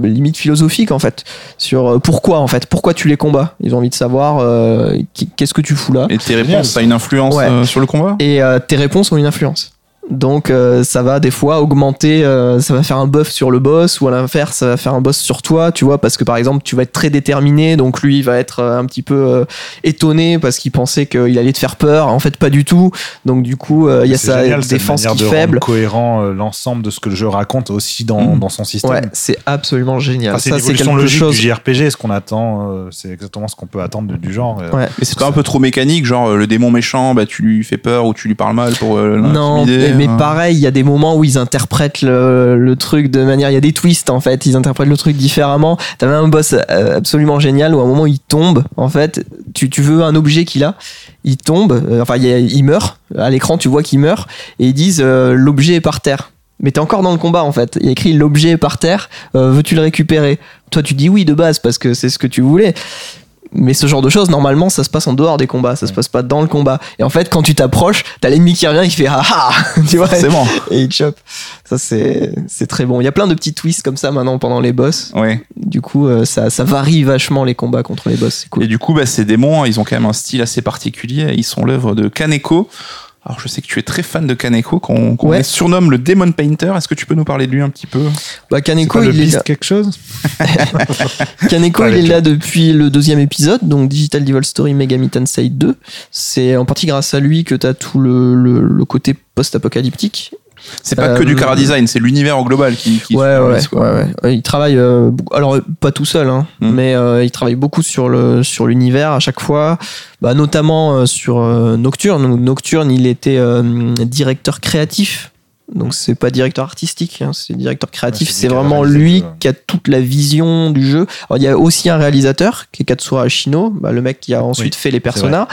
limite philosophiques en fait sur euh, pourquoi en fait pourquoi tu les combats? Ils ont envie de savoir euh, qu'est-ce que tu fous là? Et tes réponses, ça a une influence Ouais. euh, sur le combat? Et euh, tes réponses ont une influence donc euh, ça va des fois augmenter, euh, ça va faire un buff sur le boss ou à l'inverse ça va faire un boss sur toi, tu vois, parce que par exemple tu vas être très déterminé, donc lui il va être euh, un petit peu euh, étonné parce qu'il pensait qu'il allait te faire peur, en fait pas du tout, donc du coup euh, il y a sa génial, défense qui de faible. cohérent euh, l'ensemble de ce que le jeu raconte aussi dans, Mhm. dans son système. Ouais, c'est absolument génial. Enfin, c'est ça c'est quelque logique chose. du JRPG, ce qu'on attend, euh, c'est exactement ce qu'on peut attendre du, du genre. euh. Ouais. Mais c'est pas un peu trop mécanique, genre euh, le démon méchant, bah tu lui fais peur ou tu lui parles mal pour euh, l'intimider, mais, hein. pareil, il y a des moments où ils interprètent le, le truc de manière. Il y a des twists en fait, ils interprètent le truc différemment. T'avais un boss euh, absolument génial où à un moment il tombe. En fait, tu, tu veux un objet qu'il a, il tombe, euh, enfin il, meurt. À l'écran, tu vois qu'il meurt et ils disent euh, l'objet est par terre. Mais t'es encore dans le combat en fait. Il y a écrit l'objet est par terre, euh, veux-tu le récupérer? Toi tu dis oui de base parce que c'est ce que tu voulais. Mais ce genre de choses, normalement, ça se passe en dehors des combats, ça se passe pas dans le combat. Et en fait, quand tu t'approches, t'as l'ennemi qui revient et qui fait ah ah Tu vois C'est bon. Et il te chope. Ça, c'est c'est très bon. Il y a plein de petits twists comme ça maintenant pendant les boss. Ouais. Du coup, euh, ça, ça varie vachement les combats contre les boss. Cool. Et du coup, bah, ces démons, ils ont quand même un style assez particulier. Ils sont l'œuvre de Kaneko. Alors, je sais que tu es très fan de Kaneko, qu'on Ouais. surnomme le Demon Painter. Est-ce que tu peux nous parler de lui un petit peu? Bah, Kaneko, pas le il est Beast là, quelque chose? Kaneko, Pas il est avec là depuis le deuxième épisode, donc Digital Devil Story Megami Tensei 2. C'est en partie grâce à lui que t'as tout le, le, le côté post-apocalyptique C'est pas Euh, que du Cara Design, c'est l'univers au global qui. qui ouais, ouais, ouais, Il travaille, euh, alors euh, pas tout seul, hein, Mm. mais euh, il travaille beaucoup sur le sur l'univers à chaque fois, bah, notamment euh, sur euh, Nocturne. Nocturne, il était euh, directeur créatif. Donc c'est pas directeur artistique, hein, c'est directeur créatif. Ouais, c'est vraiment lui qui a toute la vision du jeu. Alors il y a aussi un réalisateur qui est Katsura Ashino, bah, le mec qui a ensuite Oui, fait les personnages.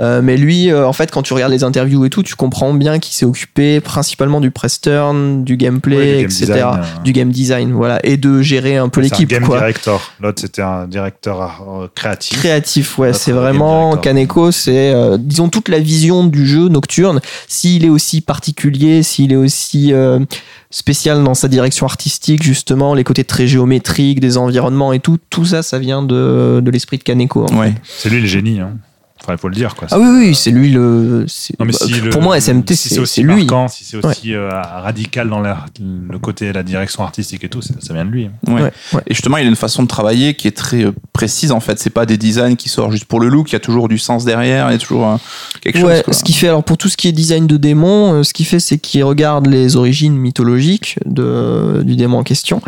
Euh, mais lui, euh, en fait, quand tu regardes les interviews et tout, tu comprends bien qu'il s'est occupé principalement du press turn, du gameplay, Ouais, game etc design, euh. du game design, voilà, et de gérer un peu un l'équipe, game quoi. director. L'autre, c'était un directeur euh, créatif. Créatif, ouais, c'est vraiment. Kaneko, c'est euh, disons toute la vision du jeu nocturne. S'il est aussi particulier, s'il est aussi euh, spécial dans sa direction artistique, justement, les côtés très géométriques des environnements et tout, tout ça, ça vient de, de l'esprit de Kaneko. Ouais. C'est lui le génie. Hein. Enfin, il faut le dire. Quoi. Ah oui, oui, c'est lui le. Non, mais bah, si le- pour moi, SMT, si c'est aussi c'est lui. marquant, si c'est aussi euh, radical dans la- le côté la direction artistique et tout, ça, ça vient de lui. Ouais. Ouais, ouais. Et justement, il a une façon de travailler qui est très euh, précise en fait. C'est pas des designs qui sortent juste pour le look. Il y a toujours du sens derrière. Il y a toujours euh, quelque Ouais, chose. quoi. ce qui fait alors pour tout ce qui est design de démon, euh, ce qu'il fait c'est qu'il regarde les origines mythologiques de, du démon en question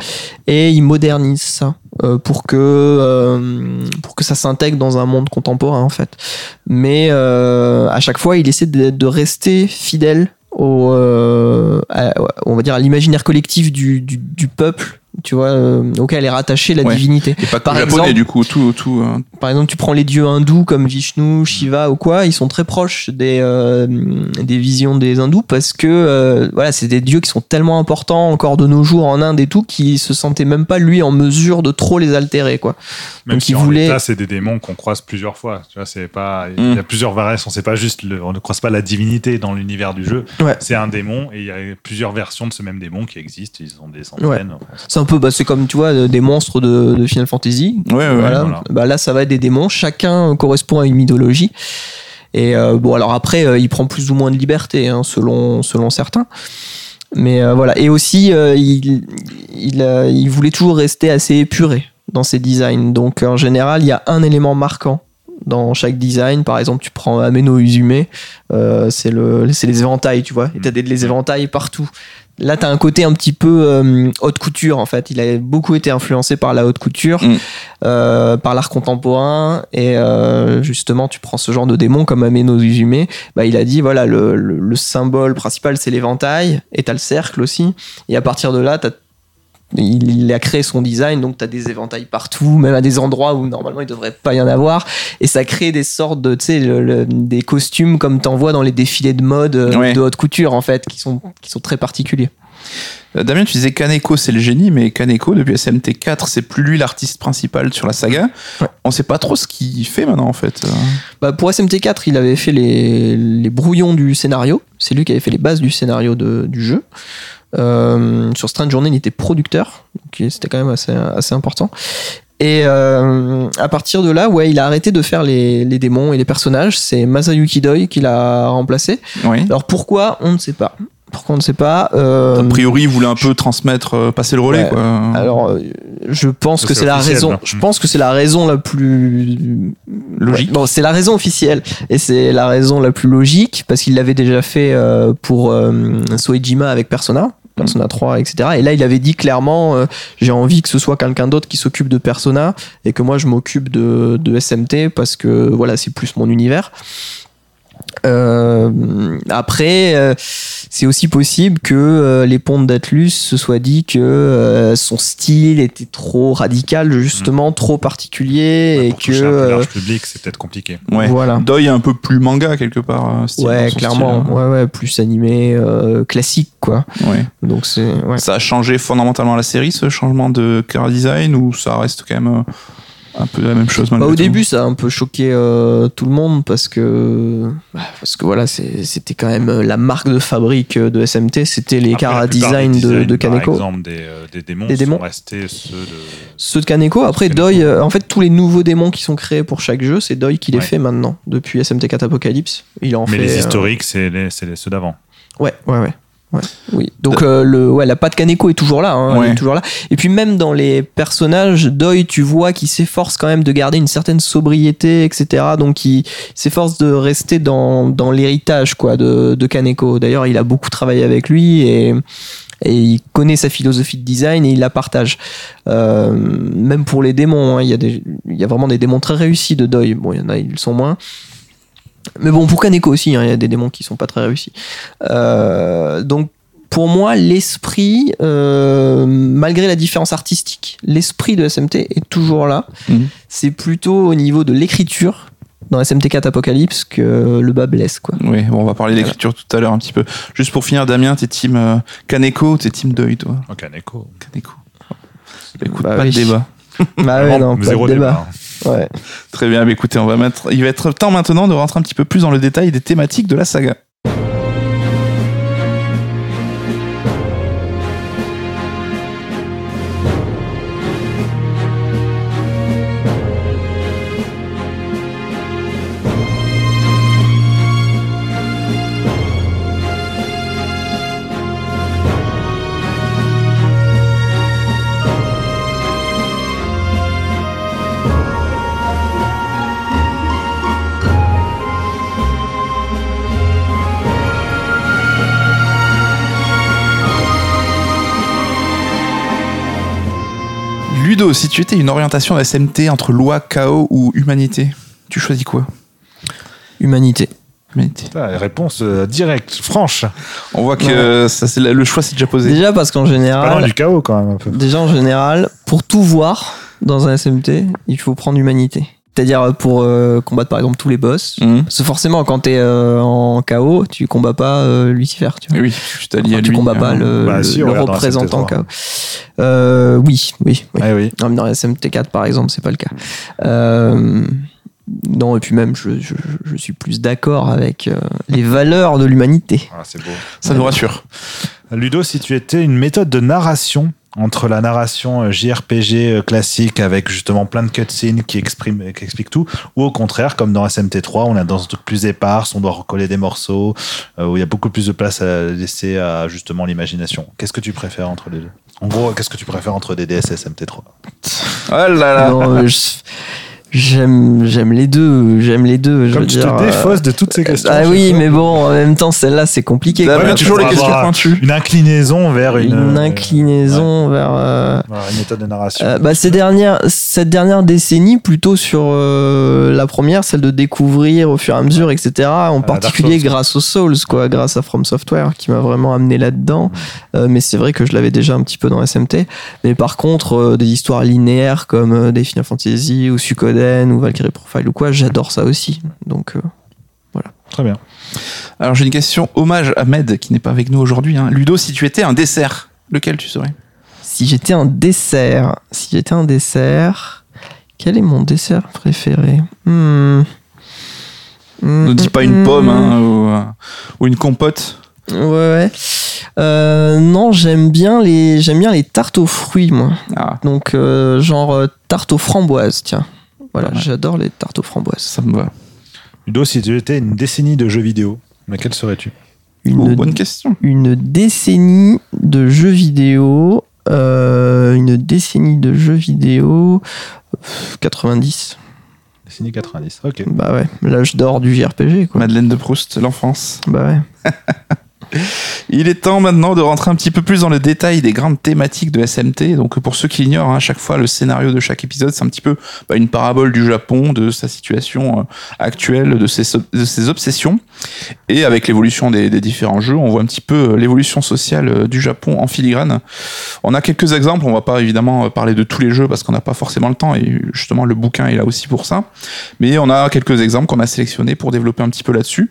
et il modernise ça euh, pour que euh, pour que ça s'intègre dans un monde contemporain en fait. Mais euh, à chaque fois, il essaie de, rester fidèle au à- on va dire à l'imaginaire collectif du, du peuple, tu vois, euh, auquel est rattachée la Ouais. divinité. Et pas que Par le japonais exemple- du coup. Tout, tout, euh, par exemple, tu prends les dieux hindous comme Vishnu, Shiva ou quoi, ils sont très proches des, euh, des visions des hindous parce que euh, voilà, c'est des dieux qui sont tellement importants encore de nos jours en Inde et tout, qui se sentait même pas lui en mesure de trop les altérer quoi. Même Donc, si il en voulait- c'est des démons qu'on croise plusieurs fois. Tu vois, c'est pas, il y a Mm. plusieurs variations. C'est pas juste, le- on ne croise pas la divinité dans l'univers du jeu. Ouais. C'est un démon et il y a plusieurs versions de ce même démon qui existent. Ils sont des centaines. C'est un peu, bah, c'est comme tu vois des monstres de, de Final Fantasy. Ouais, ouais, voilà. voilà. Bah, là, ça va être des démons. Chacun correspond à une mythologie. Et euh, bon, alors après, euh, il prend plus ou moins de liberté hein, selon selon certains. Mais euh, voilà. Et aussi, il il, a- il voulait toujours rester assez épuré dans ses designs. Donc en général, il y a un élément marquant dans chaque design. Par exemple, tu prends Ameno Uzume, c'est le les éventails, tu vois. Et t'as des les éventails partout. Là, t'as un côté un petit peu euh, haute couture en fait. Il a beaucoup été influencé par la haute couture, Mm. euh, par l'art contemporain. Et euh, justement, tu prends ce genre de démon comme Ameno Uzume. Bah, il a dit voilà, le, le- le symbole principal c'est l'éventail et t'as le cercle aussi. Et à partir de là, t'as il, il a créé son design, donc tu as des éventails partout, même à des endroits où normalement il devrait pas y en avoir. Et ça crée des sortes de, tu sais, des costumes comme t'en vois dans les défilés de mode euh, Ouais. de haute couture, en fait, qui sont, qui sont très particuliers. Euh, Damien, tu disais Kaneko, c'est le génie, mais Kaneko, depuis SMT4, c'est plus lui l'artiste principal sur la saga. Ouais. On sait pas trop ce qu'il fait maintenant, en fait. Bah, pour SMT4, il avait fait les, les brouillons du scénario. C'est lui qui avait fait les bases du scénario de- du jeu. Euh, sur Strange Journey, il était producteur, donc c'était quand même assez, assez important. Et euh, à partir de là, ouais, il a arrêté de faire les, les démons et les personnages. C'est Masayuki Doi qui l'a remplacé. Oui. Alors pourquoi On ne sait pas. Pourquoi on ne sait pas euh, A priori, il voulait un peu transmettre, euh, passer le relais, Ouais. quoi. alors, je pense Ça, que c'est la raison. là. Je pense que c'est la raison la plus Logique. Ouais, bon, c'est la raison officielle et c'est la raison la plus logique parce qu'il l'avait déjà fait euh, pour euh, Soejima avec Persona. Persona 3, etc. Et là, il avait dit clairement, euh, j'ai envie que ce soit quelqu'un d'autre qui s'occupe de Persona et que moi, je m'occupe de, de SMT parce que voilà, c'est plus mon univers. Euh, après, euh, c'est aussi possible que euh, les ponts d'Atlus se soient dit que euh, son style était trop radical, justement, trop particulier et pour que un euh, large public, c'est peut-être compliqué. Ouais. voilà. Doi est un peu plus manga, quelque part. style, ouais, clairement, style, ouais, ouais, plus animé, euh, classique, quoi. ouais. Donc c'est, ouais. Ça a changé fondamentalement la série, ce changement de car design, ou ça reste quand même euh, un peu la même chose Bah, au tout début, ça a un peu choqué euh, tout le monde parce que, bah, parce que voilà, c'était quand même euh, la marque de fabrique de SMT, c'était les Après, cara la plupart des design de, de Par Kaneko. exemple, des, euh, des démons, Des démons. sont restés ceux de. Ceux de Kaneko. Après, Kaneko. Doi, euh, en fait, tous les nouveaux démons qui sont créés pour chaque jeu, c'est Doi qui les Ouais. fait maintenant, depuis SMT4 Apocalypse. Il en Mais fait. les euh, historiques, c'est les- c'est les- ceux d'avant. Ouais, ouais, ouais. Ouais, oui. Donc euh, le, ouais, la patte Kaneko est toujours là, hein, elle Ouais. est toujours là. Et puis même dans les personnages, Doi, tu vois qu'il s'efforce quand même de garder une certaine sobriété, etc. Donc il s'efforce de rester dans, dans l'héritage quoi de, de Kaneko. D'ailleurs, il a beaucoup travaillé avec lui et et il connaît sa philosophie de design et il la partage. Euh, même pour les démons, hein, il y a des, il y a vraiment des démons très réussis de Doi. Bon, il y en a, ils le sont moins. Mais bon, pour Kaneko aussi, hein, il y a des démons qui sont pas très réussis. Euh, donc pour moi, l'esprit, euh, malgré la différence artistique, l'esprit de SMT est toujours là. Mhm. C'est plutôt au niveau de l'écriture dans SMT4 Apocalypse que le bas blesse. Quoi. Oui, bon, on va parler d'écriture tout à l'heure un petit peu. Juste pour finir, Damien, t'es team euh, Kaneko ou t'es team Doi, toi Donc, Kaneko. Kaneko. Écoute, Bah pas oui. de débat. Bah ouais, non, pas zéro de débat. débat. Ouais. Très bien, écoutez, on va mettre. Il va être temps maintenant de rentrer un petit peu plus dans le détail des thématiques de la saga. Si tu étais une orientation de SMT entre loi, chaos ou humanité, tu choisis quoi? Humanité. Humanité. Putain, réponse euh, directe, franche. On voit que euh, ça, c'est la- le choix s'est déjà posé. Déjà parce qu'en Pas loin général, du chaos quand même un peu. déjà en général, pour tout voir dans un SMT, il faut prendre humanité. C'est-à-dire pour euh, combattre par exemple tous les boss. Mhm. Parce que forcément, quand t'es euh, en KO, tu combats pas euh, Lucifer. Tu vois. Oui, tu t'allies Enfin, à tu lui. combats pas hein. le, Bah, le- si, le regarde dans représentant SMT3. KO. Euh, oui, oui, oui. Ouais, oui. Non, mais dans SMT4 par exemple, c'est pas le cas. Non, et puis même, je, je, je suis plus d'accord avec euh, les valeurs de l'humanité. Ah, c'est beau. Ça nous rassure. Ludo, si tu étais une méthode de narration entre la narration euh, JRPG euh, classique avec justement plein de cutscenes qui, expriment, qui expliquent tout, ou au contraire, comme dans SMT3, on a dans un truc plus éparse, on doit recoller des morceaux, euh, où il y a beaucoup plus de place à laisser à justement l'imagination. Qu'est-ce que tu préfères entre les deux? En gros, qu'est-ce que tu préfères entre DDS et SMT3 Oh là là. Non, je- J'aime, j'aime les deux, j'aime les deux. je Comme veux tu dire, te euh, défausses de toutes ces questions. Ah oui, mais bon, en même temps, celle-là, c'est compliqué. Quoi. tu toujours les questions pointues. Une inclinaison vers une, Une euh, inclinaison vers. euh, une méthode de narration. euh, bah, ces dernières, cette dernière décennie, plutôt sur euh, la première, celle de découvrir au fur et à mesure, etc. En particulier Souls. grâce aux Souls, quoi, grâce à From Software, qui m'a vraiment amené là-dedans. Euh, mais c'est vrai que je l'avais déjà un petit peu dans SMT. Mais par contre, euh, des histoires linéaires comme euh, des Final Fantasy ou Suikoden ou Valkyrie Profile ou quoi, j'adore ça aussi. Donc, euh, Très bien. Alors j'ai une question hommage à Med qui n'est pas avec nous aujourd'hui. hein. Ludo, si tu étais un dessert, lequel tu serais? Si j'étais un dessert, si j'étais un dessert, quel est mon dessert préféré? Hmm. Ne dis pas une Hmm. pomme hein, ou, euh, ou une compote. Ouais, ouais. Euh, non, j'aime bien les j'aime bien les tartes aux fruits, moi. Ah, Donc euh, genre tarte aux framboises, tiens. Voilà, j'adore les tartes aux framboises. ça me va. Ludo, si tu étais une décennie de jeux vidéo, laquelle serais-tu? Une, Oh, bonne question. une décennie de jeux vidéo, euh, une décennie de jeux vidéo, pff, 90. Décennie 90. Ok. Bah ouais, l'âge d'or du JRPG, quoi. Madeleine de Proust, l'enfance. Bah ouais. Il est temps maintenant de rentrer un petit peu plus dans le détail des grandes thématiques de SMT. Donc pour ceux qui l'ignorent, hein, à chaque fois le scénario de chaque épisode, c'est un petit peu bah, une parabole du Japon, de sa situation euh, actuelle, de ses, obsessions. Et avec l'évolution des, des différents jeux, on voit un petit peu euh, l'évolution sociale euh, du Japon en filigrane. On a quelques exemples, on va pas évidemment parler de tous les jeux parce qu'on n'a pas forcément le temps et justement le bouquin est là aussi pour ça. Mais on a quelques exemples qu'on a sélectionnés pour développer un petit peu là-dessus.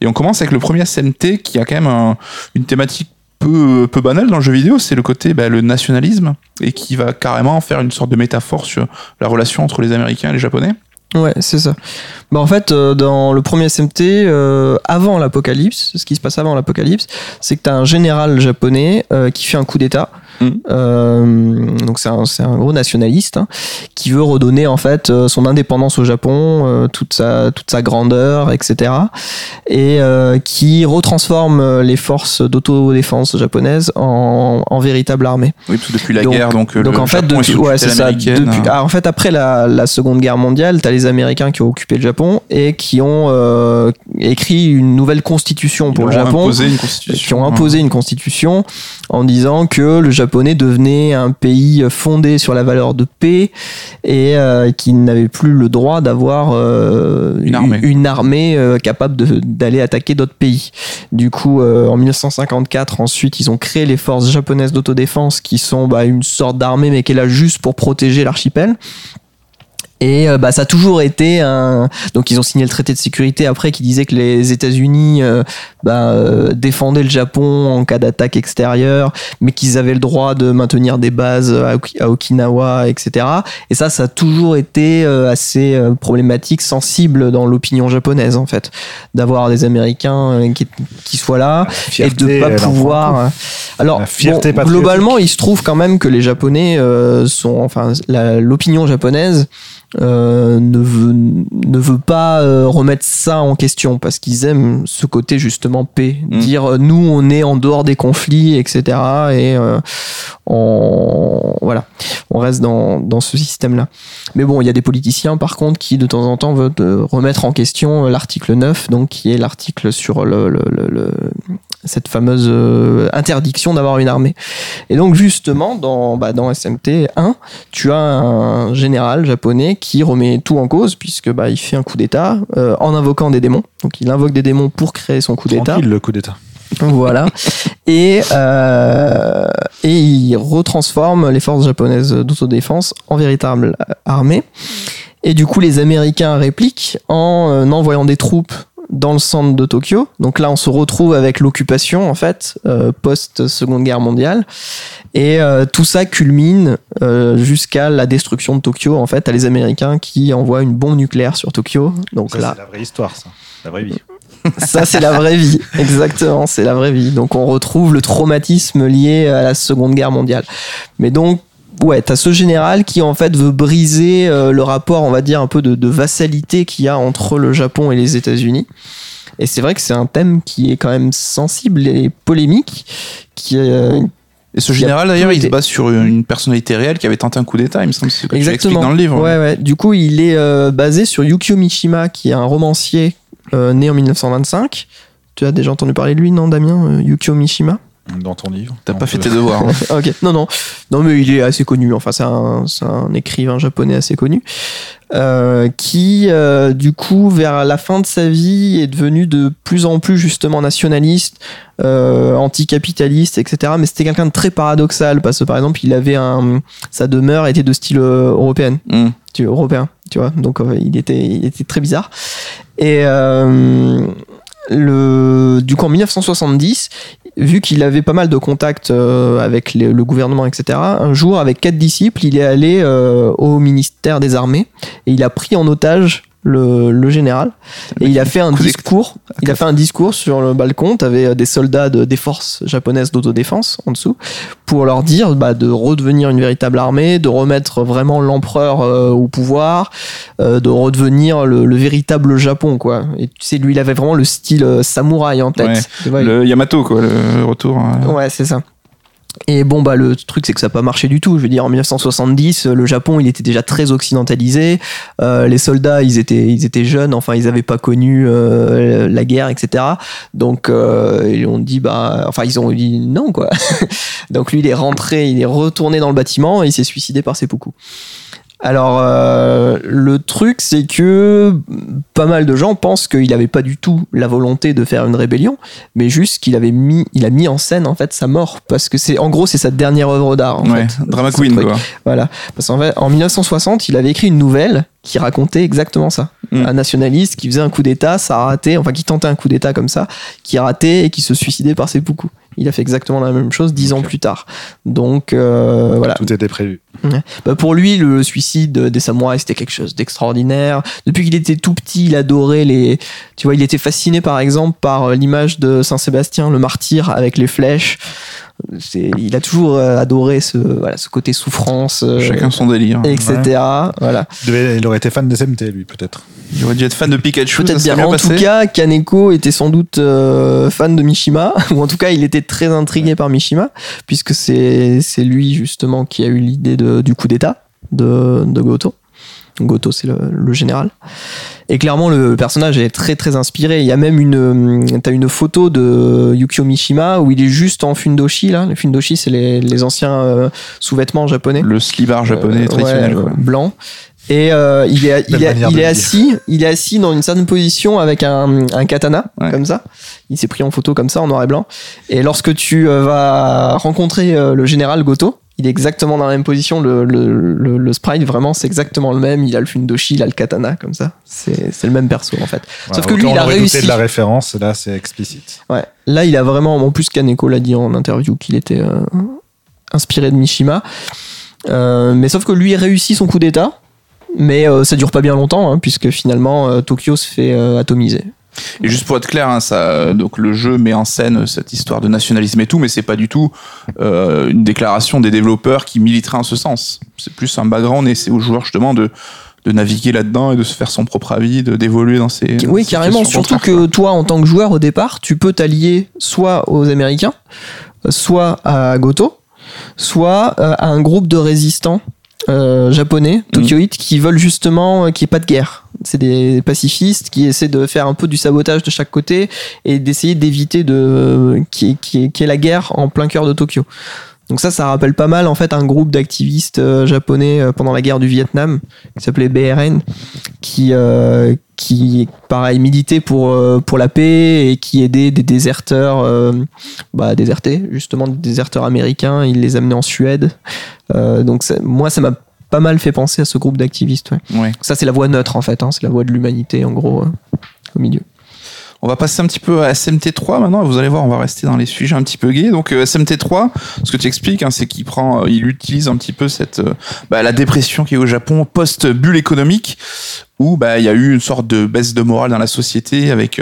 Et on commence avec le premier SMT qui a quand même un- une thématique peu, peu banale dans le jeu vidéo, c'est le côté bah, le nationalisme et qui va carrément faire une sorte de métaphore sur la relation entre les Américains et les Japonais. Ouais, c'est ça. Bah en fait, euh, dans le premier SMT, euh, avant l'apocalypse, ce qui se passe avant l'apocalypse, c'est que tu as un général japonais euh, qui fait un coup d'État. Mhm. Euh, donc c'est un, un gros nationaliste hein, qui veut redonner en fait euh, son indépendance au Japon, euh, toute sa toute sa grandeur, etc. Et euh, qui retransforme les forces d'autodéfense japonaises en, en véritable armée. Oui, parce que depuis la Donc- guerre, donc, Donc le en fait, Japon est depuis, sous ouais, c'est ça. Depuis- ah, en fait, après la, la Seconde Guerre mondiale, t'as les Américains qui ont occupé le Japon et qui ont écrit une nouvelle constitution Ils pour le Japon, une qui ont imposé une constitution en disant que le japonais devenait un pays fondé sur la valeur de paix et euh, qu'il n'avait plus le droit d'avoir euh, Une armée. une armée, euh, capable d'aller attaquer d'autres pays. Du coup, en 1954, ensuite, ils ont créé les forces japonaises d'autodéfense qui sont bah, une sorte d'armée mais qui est là juste pour protéger l'archipel. Et euh, bah, ça a toujours été un. Donc ils ont signé le traité de sécurité après qui disait que les États-Unis euh, bah, euh, défendaient le Japon en cas d'attaque extérieure, mais qu'ils avaient le droit de maintenir des bases à, Oki- à Okinawa, etc. Et ça, ça a toujours été euh, assez euh, problématique, sensible dans l'opinion japonaise en fait, d'avoir des Américains qui, qui soient là et de pas pouvoir. Alors, fierté bon, globalement, il se trouve quand même que les Japonais euh, sont, enfin, l'opinion japonaise euh, ne veut ne veut pas euh, remettre ça en question parce qu'ils aiment ce côté justement paix, Mm. dire euh, nous on est en dehors des conflits, etc. Et euh, on voilà, on reste dans dans ce système-là. Mais bon, il y a des politiciens par contre qui de temps en temps veulent remettre en question l'article 9, donc qui est l'article sur le, le- le- le- cette fameuse interdiction d'avoir une armée. Et donc justement, dans, bah, dans SMT 1, tu as un général japonais qui remet tout en cause, puisque bah, il fait un coup d'État euh, en invoquant des démons. Donc il invoque des démons pour créer son coup d'État. Tranquille, le coup d'état. Voilà. et, euh, et il retransforme les forces japonaises d'autodéfense en véritable armée. Et du coup, les Américains répliquent en euh, envoyant des troupes dans le centre de Tokyo. Donc là, on se retrouve avec l'occupation, en fait, euh, post-seconde guerre mondiale. Et euh, tout ça culmine euh, jusqu'à la destruction de Tokyo. En fait, à les Américains qui envoient une bombe nucléaire sur Tokyo. Donc Ça, là, c'est la vraie histoire, ça. La vraie vie. ça, c'est la vraie vie. Exactement, c'est la vraie vie. Donc, on retrouve le traumatisme lié à la Seconde Guerre mondiale. Mais donc, ouais, t'as ce général qui, en fait, veut briser euh, le rapport, on va dire, un peu de, de vassalité qu'il y a entre le Japon et les États-Unis. Et c'est vrai que c'est un thème qui est quand même sensible et polémique, qui, euh, Et ce général, d'ailleurs, il se base sur une personnalité réelle qui avait tenté un coup d'État, il me semble, c'est Exactement. dans le livre. Ouais, ouais. Du coup, il est euh, basé sur Yukio Mishima, qui est un romancier né en 1925. Tu as déjà entendu parler de lui, non, Damien Yukio Mishima? Dans ton livre. T'as pas fait peut- tes devoirs. hein. Ok, non, non. Non, mais il est assez connu. Enfin, c'est un, c'est un écrivain japonais assez connu. euh, qui, euh, du coup, vers la fin de sa vie, est devenu de plus en plus, justement, nationaliste, euh, anticapitaliste, etc. Mais c'était quelqu'un de très paradoxal, parce que, par exemple, il avait un. Sa demeure était de style euh, européenne Hum. tu européen, tu vois. Donc euh, il était, il était très bizarre. Et euh, le, du coup en 1970, vu qu'il avait pas mal de contacts euh, avec le gouvernement, etc. Un jour, avec quatre disciples, il est allé euh, au ministère des Armées et il a pris en otage le, le général et il a fait un discours. Il a fait un discours sur le balcon. T'avais des soldats de, des forces japonaises d'autodéfense en dessous pour leur dire bah, de redevenir une véritable armée, de remettre vraiment l'empereur euh, au pouvoir, euh, de redevenir le, le véritable Japon, quoi. Et tu sais, lui, il avait vraiment le style euh, samouraï en tête. Ouais. Il- Le Yamato, quoi, le retour. hein. Ouais, c'est ça. Et bon, bah, le truc, c'est que ça n'a pas marché du tout. Je veux dire, en 1970, le Japon, il était déjà très occidentalisé. Euh, les soldats, ils étaient, ils étaient jeunes. Enfin, ils n'avaient pas connu euh, la guerre, etc. Donc, euh, ils ont dit, bah, enfin, ils ont dit non, quoi. Donc, lui, il est rentré, il est retourné dans le bâtiment et il s'est suicidé par seppuku. Alors, euh, le truc, c'est que pas mal de gens pensent qu'il n'avait pas du tout la volonté de faire une rébellion, mais juste qu'il avait mis, il a mis en scène en fait sa mort, parce que c'est, en gros, c'est sa dernière œuvre d'art. En Ouais, fait. Drama Queen, quoi. Voilà, parce qu'en fait, en 1960, il avait écrit une nouvelle qui racontait exactement ça. Mm. Un nationaliste qui faisait un coup d'État, ça a raté, enfin qui tentait un coup d'État comme ça, qui ratait et qui se suicidait par ses poucous. Il a fait exactement la même chose dix ans plus tard. Donc euh, voilà. Tout était prévu. Bah, pour lui, le suicide des samouraïs, c'était quelque chose d'extraordinaire. Depuis qu'il était tout petit, il adorait les. Tu vois, il était fasciné par exemple par euh, l'image de Saint-Sébastien, le martyr avec les flèches. Il a toujours euh, adoré ce, voilà, ce côté souffrance, euh, Chacun son délire. etc. Voilà. Il, aurait été fan des SMT, lui, peut-être. Il aurait dû être fan de Pikachu, Peut-être bien. En passé. tout cas, Kaneko était sans doute euh, fan de Mishima, ou en tout cas, il était très intrigué par Mishima, puisque c'est c'est lui justement qui a eu l'idée de- du coup d'État de, de Goto. Goto, c'est le, le général. Et clairement, le personnage est très très inspiré. Il y a même une, t'as une photo de Yukio Mishima où il est juste en fundoshi là. Le fundoshi, c'est les, les anciens euh, sous-vêtements japonais. Le slibar japonais Euh, traditionnel, ouais, quoi. euh, blanc. Et euh, il est, il est, il est assis, il est assis dans une certaine position avec un, un katana, Ouais. comme ça. Il s'est pris en photo comme ça, en noir et blanc. Et lorsque tu euh, vas rencontrer euh, le général Goto, il est exactement dans la même position. Le, le, le, le sprite, vraiment, c'est exactement le même. Il a le fundoshi, il a le katana, comme ça. C'est le même perso, en fait. Sauf que lui, il a réussi. de la référence, là, c'est explicite. Ouais. Là, il a vraiment, en plus, Kaneko l'a dit en interview qu'il était euh, inspiré de Mishima. Euh, mais sauf que lui réussit son coup d'état, mais euh, ça dure pas bien longtemps, hein, puisque finalement Tokyo se fait atomiser. Et juste pour être clair, hein, ça, donc le jeu met en scène cette histoire de nationalisme et tout, mais c'est pas du tout euh, une déclaration des développeurs qui militeraient en ce sens. C'est plus un background et c'est au joueur justement de de naviguer là-dedans et de se faire son propre avis, de d'évoluer dans ces Oui, carrément. Surtout que toi, en tant que joueur au départ, tu peux t'allier soit aux Américains, soit à Goto, soit euh, à un groupe de résistants euh, japonais, Tokyoïtes, qui veulent justement qu'il n'y ait pas de guerre. C'est des pacifistes qui essaient de faire un peu du sabotage de chaque côté et d'essayer d'éviter de y ait- qu'il y ait la guerre en plein cœur de Tokyo. Donc ça, ça rappelle pas mal en fait un groupe d'activistes euh, japonais euh, pendant la guerre du Vietnam qui s'appelait BRN, qui euh, qui pareil militait pour euh, pour la paix et qui aidait des déserteurs euh, bah, à déserter justement des déserteurs américains. Il les amenait en Suède. Euh, donc moi, ça m'a pas mal fait penser à ce groupe d'activistes. Ouais. Ouais. Ça, c'est la voie neutre en fait. hein. C'est la voie de l'humanité en gros euh, au milieu. On va passer un petit peu à SMT3 maintenant. Vous allez voir, on va rester dans les sujets un petit peu gays. Donc euh, SMT3, ce que tu expliques, hein, c'est qu'il prend, euh, il utilise un petit peu cette euh, bah, la dépression qui est au Japon post bulle économique, où bah il y a eu une sorte de baisse de morale dans la société avec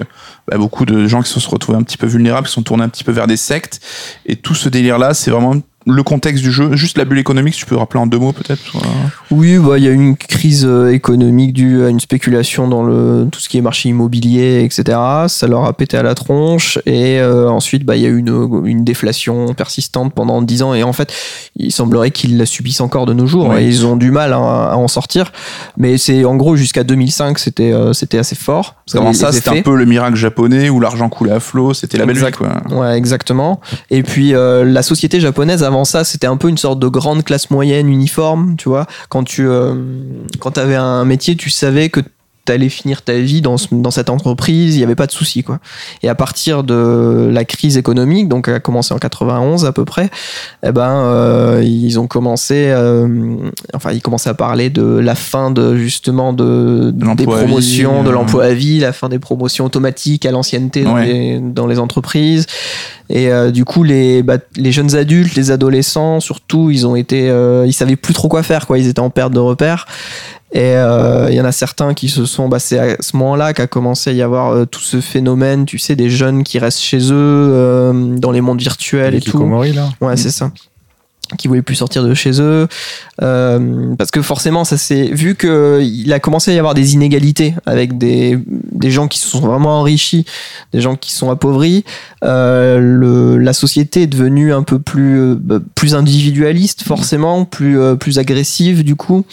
bah, beaucoup de gens qui se sont retrouvés un petit peu vulnérables, qui sont tournés un petit peu vers des sectes. Et tout ce délire là, c'est vraiment le contexte du jeu. Juste la bulle économique, tu peux rappeler en deux mots peut-être. voilà. Oui, bah, il y a eu une crise euh, économique due à une spéculation dans le, tout ce qui est marché immobilier, etc. Ça leur a pété à la tronche. Et euh, ensuite, bah, il y a eu une, une déflation persistante pendant 10 ans. Et en fait, il semblerait qu'ils la subissent encore de nos jours. Oui. Et ils ont du mal à, à en sortir. Mais c'est en gros jusqu'à 2005, c'était euh, c'était assez fort. Parce qu'avant ça, c'était un peu le miracle japonais où l'argent coulait à flot. C'était la belle vie, Exact. quoi. Ouais, exactement. Et puis euh, la société japonaise avant ça, c'était un peu une sorte de grande classe moyenne uniforme, tu vois. Quand tu euh, quand avais un métier, tu savais que t'allais finir ta vie dans, ce- dans cette entreprise, il n'y avait pas de souci quoi. Et à partir de la crise économique, donc elle a commencé en 91 à peu près, eh ben euh, ils ont commencé, euh, enfin ils commençaient à parler de la fin de justement de, des vie, promotions, de euh. l'emploi à vie, la fin des promotions automatiques à l'ancienneté dans, Ouais. les, dans les entreprises. Et euh, du coup, les, bah, les jeunes adultes, les adolescents, surtout, ils ont été, ils savaient plus trop quoi faire, quoi. Ils étaient en perte de repères. Et euh, il y en a certains qui se sont, bah, c'est à ce moment-là qu'a commencé à y avoir euh, tout ce phénomène, tu sais, des jeunes qui restent chez eux euh, dans les mondes virtuels et tout. Là. Ouais, c'est ça. Qui voulaient plus sortir de chez eux, Euh, parce que forcément, ça s'est vu que il a commencé à y avoir des inégalités avec des des gens qui se sont vraiment enrichis, des gens qui sont appauvris. Euh, la société est devenue un peu plus euh, plus individualiste, forcément, plus plus agressive du coup.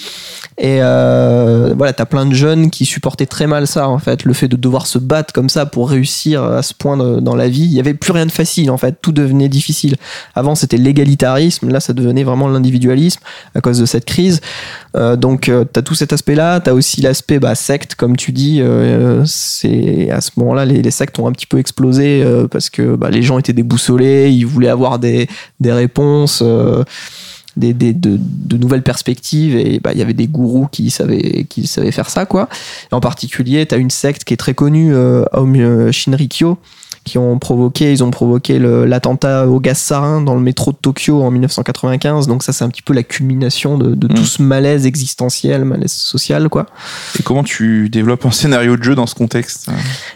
Et voilà, t'as plein de jeunes qui supportaient très mal ça, en fait, le fait de devoir se battre comme ça pour réussir à ce point dans la vie. Il y avait plus rien de facile, en fait, tout devenait difficile. Avant, c'était l'égalitarisme, ça devenait vraiment l'individualisme à cause de cette crise. Euh, donc, euh, t'as tout cet aspect-là. T'as aussi l'aspect bah, secte, comme tu dis. euh, à ce moment-là, les, sectes ont un petit peu explosé euh, parce que bah, les gens étaient déboussolés, ils voulaient avoir des, des réponses. des, de, nouvelles perspectives et bah, il y avait des gourous qui savaient, qui savaient faire ça quoi. En particulier, tu as une secte qui est très connue, euh, euh, Shinrikyo, qui ont provoqué, ils ont provoqué l'attentat au gaz sarin dans le métro de Tokyo en 1995. Donc ça, c'est un petit peu la culmination de, de tout Mm. ce malaise existentiel, malaise social quoi. Et comment tu développes un scénario de jeu dans ce contexte?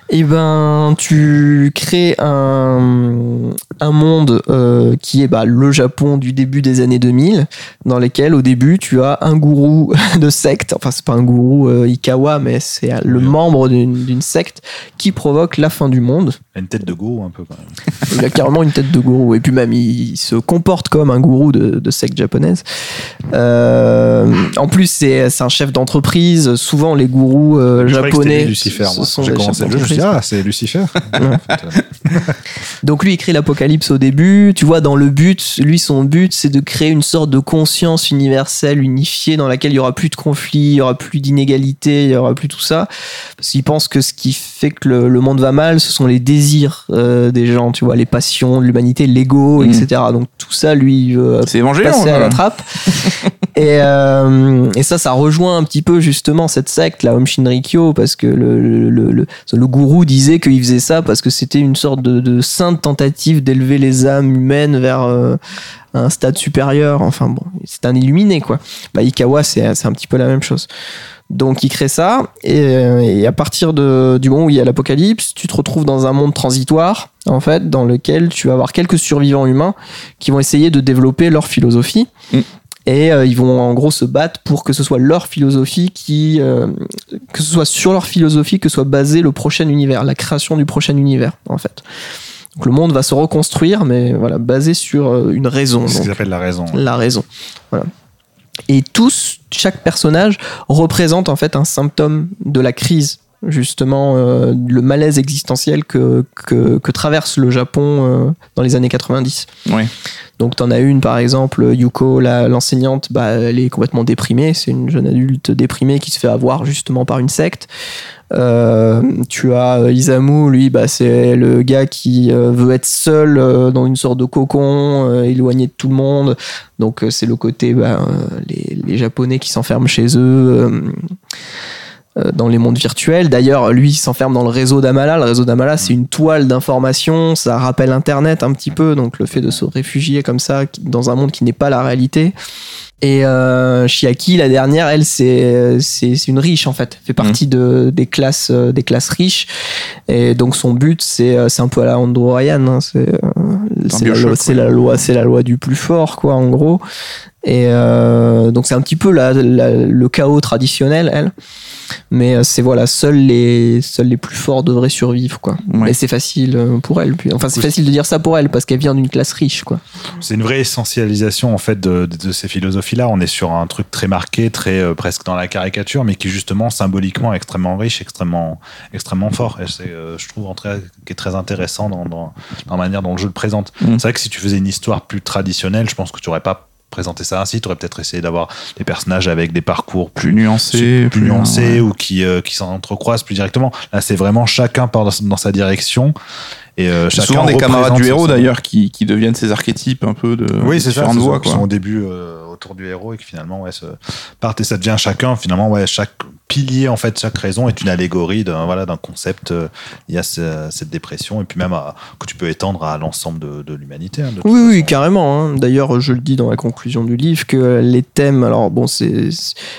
Eh ben, tu crées un, un monde euh, qui est bah, le Japon du début des années 2000, dans lequel au début tu as un gourou de secte, enfin c'est pas un gourou euh, Ikawa, mais c'est euh, le Oui. membre d'une secte qui provoque la fin du monde. Une tête de gourou un peu quand même. Il a carrément une tête de gourou, et puis même il, se comporte comme un gourou de, de secte japonaise. Euh, en plus, c'est c'est un chef d'entreprise. Souvent, les gourous euh, japonais. Lucifer. ce moi. sont J'ai des commencé le jeu, je me suis dit, d'entreprise. ah, c'est Lucifer. Donc lui il crée l'apocalypse au début, tu vois dans le but, lui son but c'est de créer une sorte de conscience universelle unifiée dans laquelle il y aura plus de conflits, il y aura plus d'inégalités, il y aura plus tout ça parce qu'il pense que ce qui fait que le, le monde va mal, ce sont les désirs euh, des gens, tu vois, les passions de l'humanité, l'ego, Mhm. etc. Donc tout ça lui veut C'est passer à la trappe. et, euh, et ça, ça rejoint un petit peu justement cette secte, la Om Shinrikyo, parce que le, le, le, gourou disait qu'il faisait ça parce que c'était une sorte de, de sainte tentative d'élever les âmes humaines vers euh, un stade supérieur. Enfin bon, c'est un illuminé quoi. Bah, Ikawa, c'est un petit peu la même chose. Donc il crée ça, et, euh, et à partir de, du moment où il y a l'apocalypse, tu te retrouves dans un monde transitoire, en fait, dans lequel tu vas avoir quelques survivants humains qui vont essayer de développer leur philosophie. Mm. Et euh, ils vont en gros se battre pour que ce soit leur philosophie qui, euh, que ce soit sur leur philosophie que soit basé le prochain univers, la création du prochain univers, en fait. Donc le monde va se reconstruire, mais voilà, basé sur une raison. C'est ce qu'ils appellent la raison. la raison. Voilà. Et tous, chaque personnage représente en fait un symptôme de la crise, justement, euh, le malaise existentiel que, que, que traverse le Japon euh, dans les années 90. Ouais. Donc, t'en as une, par exemple, Yuko, l'enseignante, bah, elle est complètement déprimée. C'est une jeune adulte déprimée qui se fait avoir justement par une secte. Euh, tu as euh, Isamu, lui, bah, c'est le gars qui euh, veut être seul dans une sorte de cocon, éloigné de tout le monde. Donc c'est le côté bah, les, les Japonais qui s'enferment chez eux. dans les mondes virtuels. D'ailleurs, lui il s'enferme dans le réseau d'Amala. Le réseau d'Amala, c'est une toile d'information. Ça rappelle Internet un petit peu. Donc, le fait de se réfugier comme ça dans un monde qui n'est pas la réalité. Et euh, Chiaki, la dernière, elle, c'est c'est c'est une riche en fait. Fait partie de des classes euh, des classes riches. Et donc son but, c'est euh, c'est un peu à la Andrew Ryan. hein. C'est euh, c'est la, ouais. la loi, c'est la loi du plus fort, quoi, en gros. Et euh, donc c'est un petit peu la, la- le chaos traditionnel, elle. Mais euh, c'est voilà, seuls les seuls les plus forts devraient survivre, quoi. Ouais. Et c'est facile euh, pour elle. Puis, enfin, c'est facile de dire ça pour elle parce qu'elle vient d'une classe riche, quoi. C'est une vraie essentialisation en fait de, de- de ces philosophies-là. On est sur un truc très marqué, très euh, presque dans la caricature, mais qui justement symboliquement est extrêmement riche, extrêmement, extrêmement fort. Et c'est, euh, je trouve, très, qui est très intéressant dans, dans, dans la manière dont le jeu le présente. Mm. C'est vrai que si tu faisais une histoire plus traditionnelle, je pense que tu n'aurais pas présenté ça ainsi. Tu aurais peut-être essayé d'avoir des personnages avec des parcours Plus nuancé, plus nuancés ouais. ou qui, euh, qui s'entrecroisent plus directement. Là, c'est vraiment chacun part dans, dans sa direction. Et euh, C'est chacun souvent des camarades du héros d'ailleurs qui, qui deviennent ces archétypes un peu de oui, c'est ça. différentes c'est ça, voix. qui sont au début euh, autour du héros et qui finalement ouais, se partent et ça devient chacun. Finalement, ouais, chaque pilier en fait, chaque raison est une allégorie d'un voilà d'un concept. euh, Il y a ce- cette dépression et puis même à- que tu peux étendre à l'ensemble de, de l'humanité. hein, Oui, oui, façon. carrément. hein. D'ailleurs, je le dis dans la conclusion du livre que les thèmes, alors bon, c'est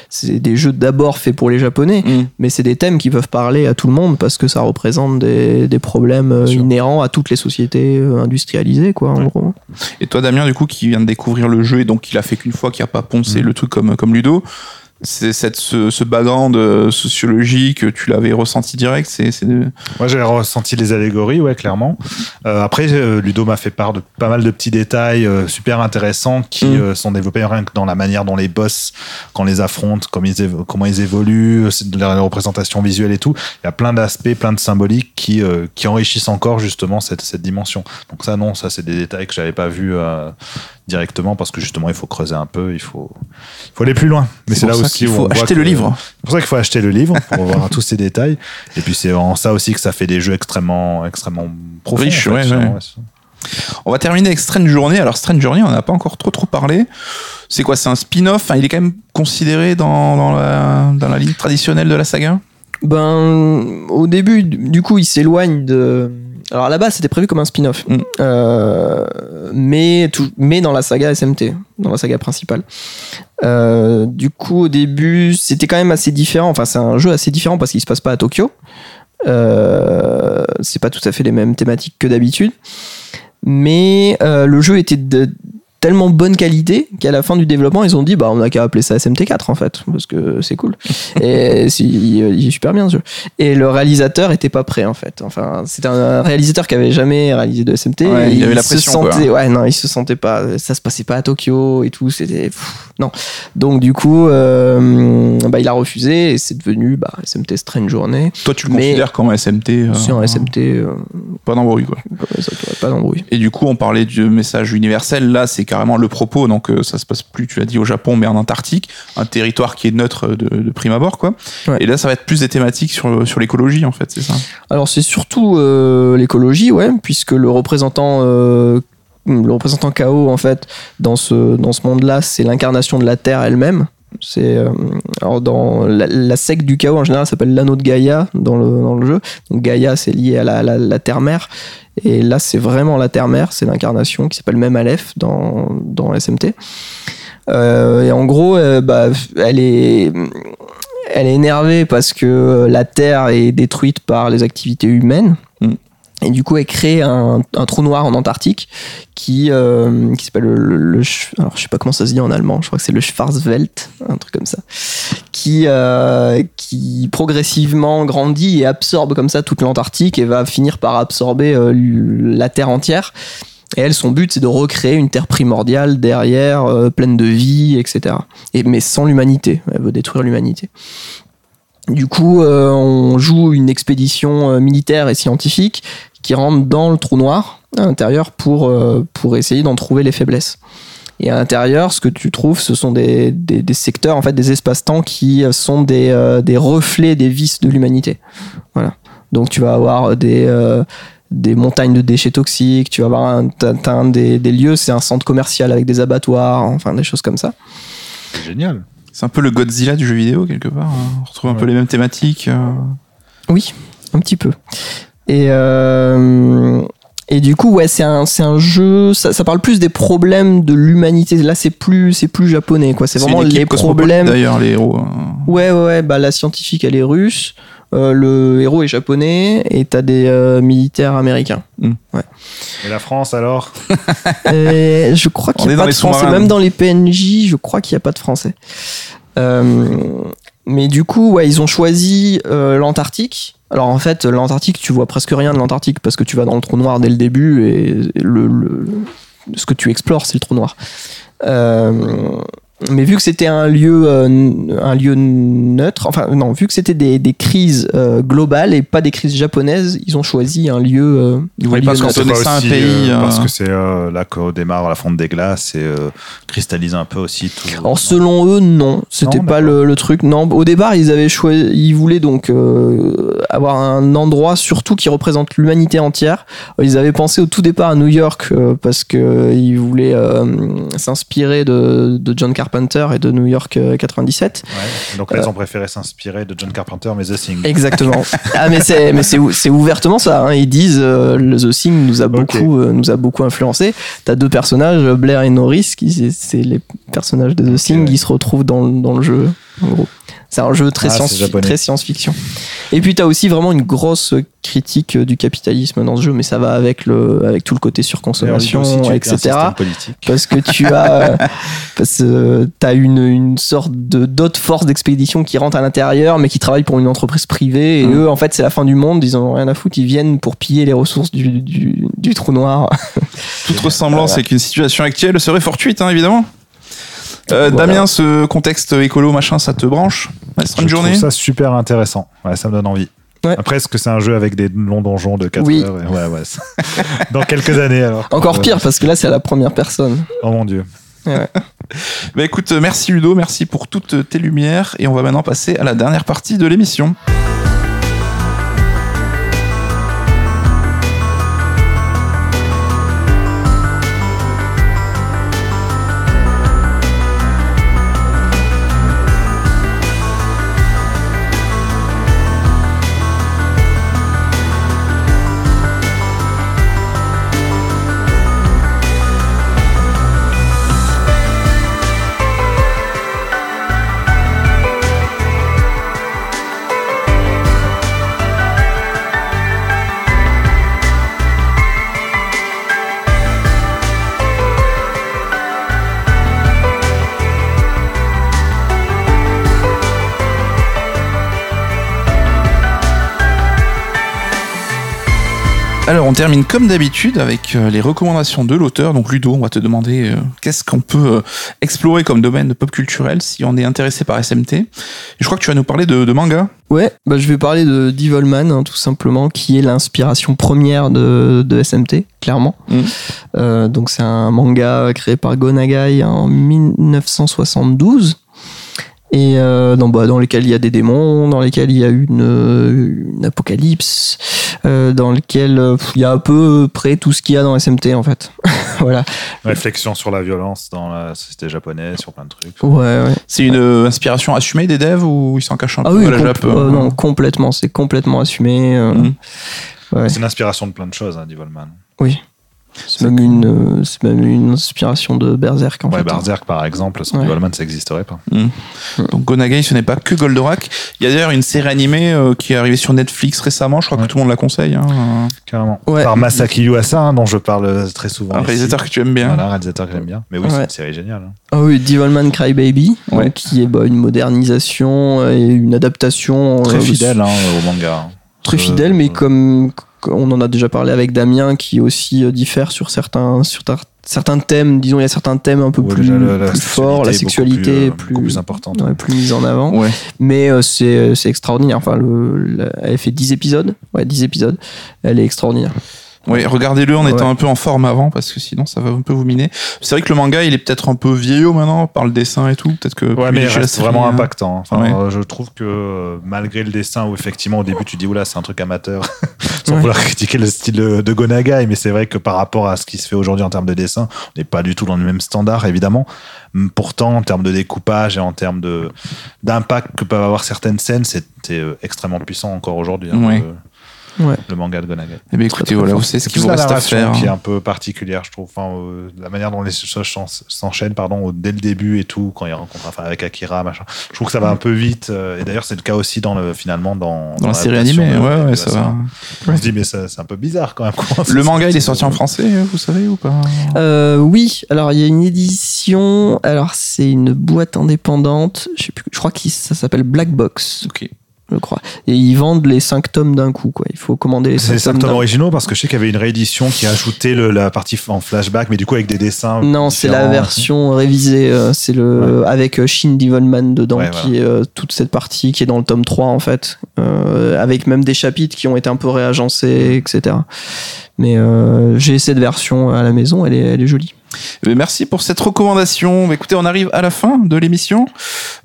c'est des jeux d'abord faits pour les Japonais, Mm. mais c'est des thèmes qui peuvent parler à tout le monde parce que ça représente des, des problèmes euh, À toutes les sociétés euh, industrialisées, quoi, en Ouais. gros. Et toi, Damien, du coup, qui vient de découvrir le jeu et donc il a fait qu'une fois, qui a pas poncé Mhm. le truc comme, comme Ludo, c'est cette, ce, ce background euh, sociologique, tu l'avais ressenti direct c'est, c'est... Moi, j'ai ressenti les allégories, ouais, clairement. Euh, après, euh, Ludo m'a fait part de pas mal de petits détails euh, super intéressants qui Mm. euh, sont développés rien que dans la manière dont les boss, quand les affronte, comme ils évo- comment ils évoluent, la représentation visuelle et tout. Il y a plein d'aspects, plein de symboliques qui, qui enrichissent encore justement cette, cette dimension. Donc ça, non, ça, c'est des détails que j'avais pas vus directement parce que justement, il faut creuser un peu, il faut, il faut aller plus loin. Mais c'est là aussi qu'il où faut on acheter le que- livre. c'est pour ça qu'il faut acheter le livre pour voir tous ces détails. Et puis c'est en ça aussi que ça fait des jeux extrêmement, extrêmement profonds. Riches, en fait, ouais, finalement, ouais. c'est- On va terminer avec Strange Journey. Alors, Strange Journey, on n'a pas encore trop trop parlé. C'est quoi? C'est un spin-off? Enfin, Il est quand même considéré dans, dans, la, dans la ligne traditionnelle de la saga? Ben, au début, du coup, il s'éloigne de. Alors à la base, c'était prévu comme un spin-off, Mm. Euh, mais, tout- mais dans la saga SMT, dans la saga principale. Euh, du coup, au début, c'était quand même assez différent. Enfin, c'est un jeu assez différent parce qu'il se passe pas à Tokyo. Euh, c'est pas tout à fait les mêmes thématiques que d'habitude. Mais le jeu était de tellement bonne qualité qu'à la fin du développement, ils ont dit bah on a qu'à appeler ça SMT4 en fait parce que c'est cool. Et c'est- il, il est super bien ce jeu. Et le réalisateur était pas prêt en fait. Enfin, c'était un réalisateur qui avait jamais réalisé de SMT. Ouais, il avait la se pression, quoi. sentait, ouais, non, il se sentait pas. Ça se passait pas à Tokyo et tout. C'était non. Donc du coup, euh, bah, il a refusé et c'est devenu bah, SMT Strange Journey. Toi, tu le Mais- considères comme un SMT euh, C'est un SMT. euh, Pas d'embrouille, quoi. ça, pas d'embrouille. Et du coup, on parlait du message universel. Là, c'est carrément le propos. Donc, euh, ça se passe plus, tu l'as dit, au Japon, mais en Antarctique, un territoire qui est neutre de, de prime abord, quoi. Ouais. Et là, ça va être plus des thématiques sur, sur l'écologie, en fait, c'est ça? Alors c'est surtout euh, l'écologie, ouais, puisque le représentant, euh, le représentant chaos en fait dans ce dans ce monde-là, c'est l'incarnation de la Terre elle-même. C'est euh, alors dans la, la secte du chaos en général s'appelle l'anneau de Gaïa dans le dans le jeu. Donc Gaïa c'est lié à la, la, la Terre mère et là c'est vraiment la Terre mère, c'est l'incarnation qui s'appelle même Aleph dans dans SMT. Euh, et en gros, euh, bah, elle est elle est énervée parce que la Terre est détruite par les activités humaines. Mm. Et du coup, elle crée un, trou noir en Antarctique qui, euh, qui s'appelle le, Alors, je sais pas comment ça se dit en allemand, je crois que c'est le Schwarzwelt, un truc comme ça. Qui, euh, qui progressivement grandit et absorbe comme ça toute l'Antarctique et va finir par absorber euh, la Terre entière. Et elle, son but, c'est de recréer une Terre primordiale derrière, pleine de vie, etc. Et, mais sans l'humanité. Elle veut détruire l'humanité. Du coup, euh, on joue une expédition euh, militaire et scientifique qui rentre dans le trou noir à l'intérieur pour, euh, pour essayer d'en trouver les faiblesses. Et à l'intérieur, ce que tu trouves, ce sont des, des, secteurs, en fait, des espaces-temps qui sont des, des reflets des vices de l'humanité. Voilà. Donc tu vas avoir des, des montagnes de déchets toxiques, tu vas avoir un des, des lieux, c'est un centre commercial avec des abattoirs, enfin des choses comme ça. C'est génial. C'est un peu le Godzilla du jeu vidéo, quelque part. hein. On retrouve un peu les mêmes thématiques. euh. Oui, un petit peu. Et, euh, et du coup, ouais, c'est un, c'est un jeu, ça, ça parle plus des problèmes de l'humanité. Là, c'est plus, c'est plus japonais, quoi. C'est vraiment les problèmes. D'ailleurs, les héros. hein. Ouais, ouais, ouais, bah, la scientifique, elle est russe. Euh, le héros est japonais et t'as des euh, militaires américains. Et la France alors? Et je crois qu'il n'y a pas de français. Même dans les PNJ, je crois qu'il n'y a pas de français. Euh, mais du coup, ouais, ils ont choisi euh, l'Antarctique. Alors en fait, l'Antarctique, tu vois presque rien de l'Antarctique parce que tu vas dans le trou noir dès le début et le, le- ce que tu explores, c'est le trou noir. Mais vu que c'était un lieu, euh, un lieu neutre, enfin non, vu que c'était des, des crises euh, globales et pas des crises japonaises, ils ont choisi un lieu. euh, Ils voulaient un pas lieu se neutre. cantonner à un pays. euh, euh, Parce que c'est euh, là qu'on démarre la fonte des glaces et euh, cristallise un peu aussi tout. Alors selon eux, non, c'était pas le, le truc. Non, au départ, ils avaient choisi, ils voulaient donc euh, avoir un endroit surtout qui représente l'humanité entière. Ils avaient pensé au tout départ à New York euh, parce que ils voulaient euh, s'inspirer de, de John Carpenter et de New York euh, 97. Ouais. Donc là, ils ont préféré s'inspirer de John Carpenter, mais The Thing. Exactement. ah mais c'est mais c'est ou- c'est ouvertement ça. hein. Ils disent euh, le The Thing nous a beaucoup euh, nous a beaucoup influencé. T'as deux personnages, Blair et Norris, qui c'est- les personnages de The Thing ouais. qui se retrouvent dans, dans le jeu. C'est un jeu très Ah, science très science-fiction. Et puis t'as aussi vraiment une grosse critique du capitalisme dans ce jeu, mais ça va avec le avec tout le côté surconsommation, Aussi, tu etc parce que tu as parce que t'as une, une sorte de d'autres forces d'expédition qui rentrent à l'intérieur mais qui travaillent pour une entreprise privée et Mhm. eux en fait c'est la fin du monde ils en ont rien à foutre ils viennent pour piller les ressources du, du, du trou noir Toute ressemblance avec une situation actuelle serait fortuite, hein, évidemment. Euh, Voilà. Damien, ce contexte écolo, machin, ça te branche Je une trouve journée ça super intéressant. Ouais, ça me donne envie. Ouais. Après, est-ce que c'est un jeu avec des longs donjons de 4 Oui. heures et- Ouais, ouais. Dans quelques années alors. encore Euh, pire parce que là c'est à la première personne Oh mon dieu. Bah écoute, euh, merci Ludo, merci pour toutes tes lumières. Et on va maintenant passer à la dernière partie de l'émission. On termine comme d'habitude avec euh, les recommandations de l'auteur. Donc, Ludo, on va te demander euh, qu'est-ce qu'on peut euh, explorer comme domaine de pop culturel si on est intéressé par SMT. Et je crois que tu vas nous parler de, de manga. ouais bah je vais parler de Devilman hein, tout simplement qui est l'inspiration première de, de SMT clairement. Euh, donc c'est un manga créé par Gonagai en 1972 et euh, dans, bah, dans lesquels il y a des démons, dans lesquels il y a une, euh, une apocalypse, euh, dans lequel euh, il y a à peu près tout ce qu'il y a dans SMT en fait. voilà. Réflexion sur la violence dans la société japonaise, sur plein de trucs. Ouais, ouais. C'est une inspiration assumée des devs ou ils s'en cachent un Ah peu oui, à la Jap non, complètement, c'est complètement assumé. euh, Mhm. ouais. C'est une inspiration de plein de choses, hein, Devilman. Oui. C'est même, une, euh, c'est même une inspiration de Berserk en Ouais, fait. Berserk par exemple, sans Ouais. Devilman ça n'existerait pas. Donc Gonagai, ce n'est pas que Goldorak. Il y a d'ailleurs une série animée euh, qui est arrivée sur Netflix récemment. Je crois Ouais. que tout le monde la conseille. Hein. Carrément. Ouais. Par Masaki Yuasa, hein, dont je parle très souvent. Un ici. réalisateur que tu aimes bien. Voilà, réalisateur que j'aime bien. Mais oui, c'est une série géniale. hein. Ah oui, Devilman Crybaby, donc, qui est bah, une modernisation et une adaptation Très euh, fidèle hein, au manga. Très Euh, fidèle, mais euh, comme on en a déjà parlé avec Damien, qui aussi euh, diffère sur certains, sur ta- certains thèmes. Disons, il y a certains thèmes un peu Ouais, plus, la plus forts, la sexualité plus, euh, plus importante. ouais, plus mise en avant. Ouais. Mais euh, c'est c'est extraordinaire. Enfin, le, la- elle fait 10 épisodes. Ouais, 10 épisodes. Elle est extraordinaire. Oui, regardez-le en étant Ouais. un peu en forme avant, parce que sinon ça va un peu vous miner. C'est vrai que le manga, il est peut-être un peu vieillot maintenant par le dessin et tout. Peut-être que. Ouais, mais série, vraiment hein. impactant. Enfin, Ouais. euh, je trouve que euh, malgré le dessin où effectivement au début tu dis oula c'est un truc amateur, sans Ouais. vouloir critiquer le style de, Gonagai, mais c'est vrai que par rapport à ce qui se fait aujourd'hui en termes de dessin, on n'est pas du tout dans le même standard évidemment. Hum, Pourtant en termes de découpage et en termes de d'impact que peuvent avoir certaines scènes, c'était euh, extrêmement puissant encore aujourd'hui. hein, Ouais. Ouais. le manga de Gonagai. Eh bien, écoutez, très voilà, vous savez ce qu'il vous reste à faire. qui est un peu particulière, je trouve. Enfin, euh, la manière dont les choses s'en- s'enchaînent, pardon, dès le début et tout, quand il rencontre enfin, avec Akira, machin. Je trouve que ça va un peu vite. euh, Et d'ailleurs, c'est le cas aussi dans le finalement dans, Dans la série animée, de- ouais, ouais, ça va. On se dit, mais ça- c'est un peu bizarre quand même. Le manga, il est sorti en français, vous savez ou pas? Euh, oui, alors il y a une édition. Alors c'est une boîte indépendante. Je sais plus. Je crois que ça s'appelle Black Box, Ok. Je crois. Et ils vendent les 5 tomes d'un coup. Quoi. Il faut commander les C'est les 5 cinq tomes. tomes d'un- originaux parce que je sais qu'il y avait une réédition qui a ajouté le- la partie en flashback, mais du coup avec des dessins. Non, c'est la version révisée. euh, C'est le avec euh, Shin Devilman dedans, Ouais, qui est euh, toute cette partie qui est dans le tome 3 en fait, euh, avec même des chapitres qui ont été un peu réagencés, etc. Mais euh, j'ai cette version à la maison, elle est, elle est jolie. Eh bien, Merci pour cette recommandation. Bah, Écoutez, on arrive à la fin de l'émission.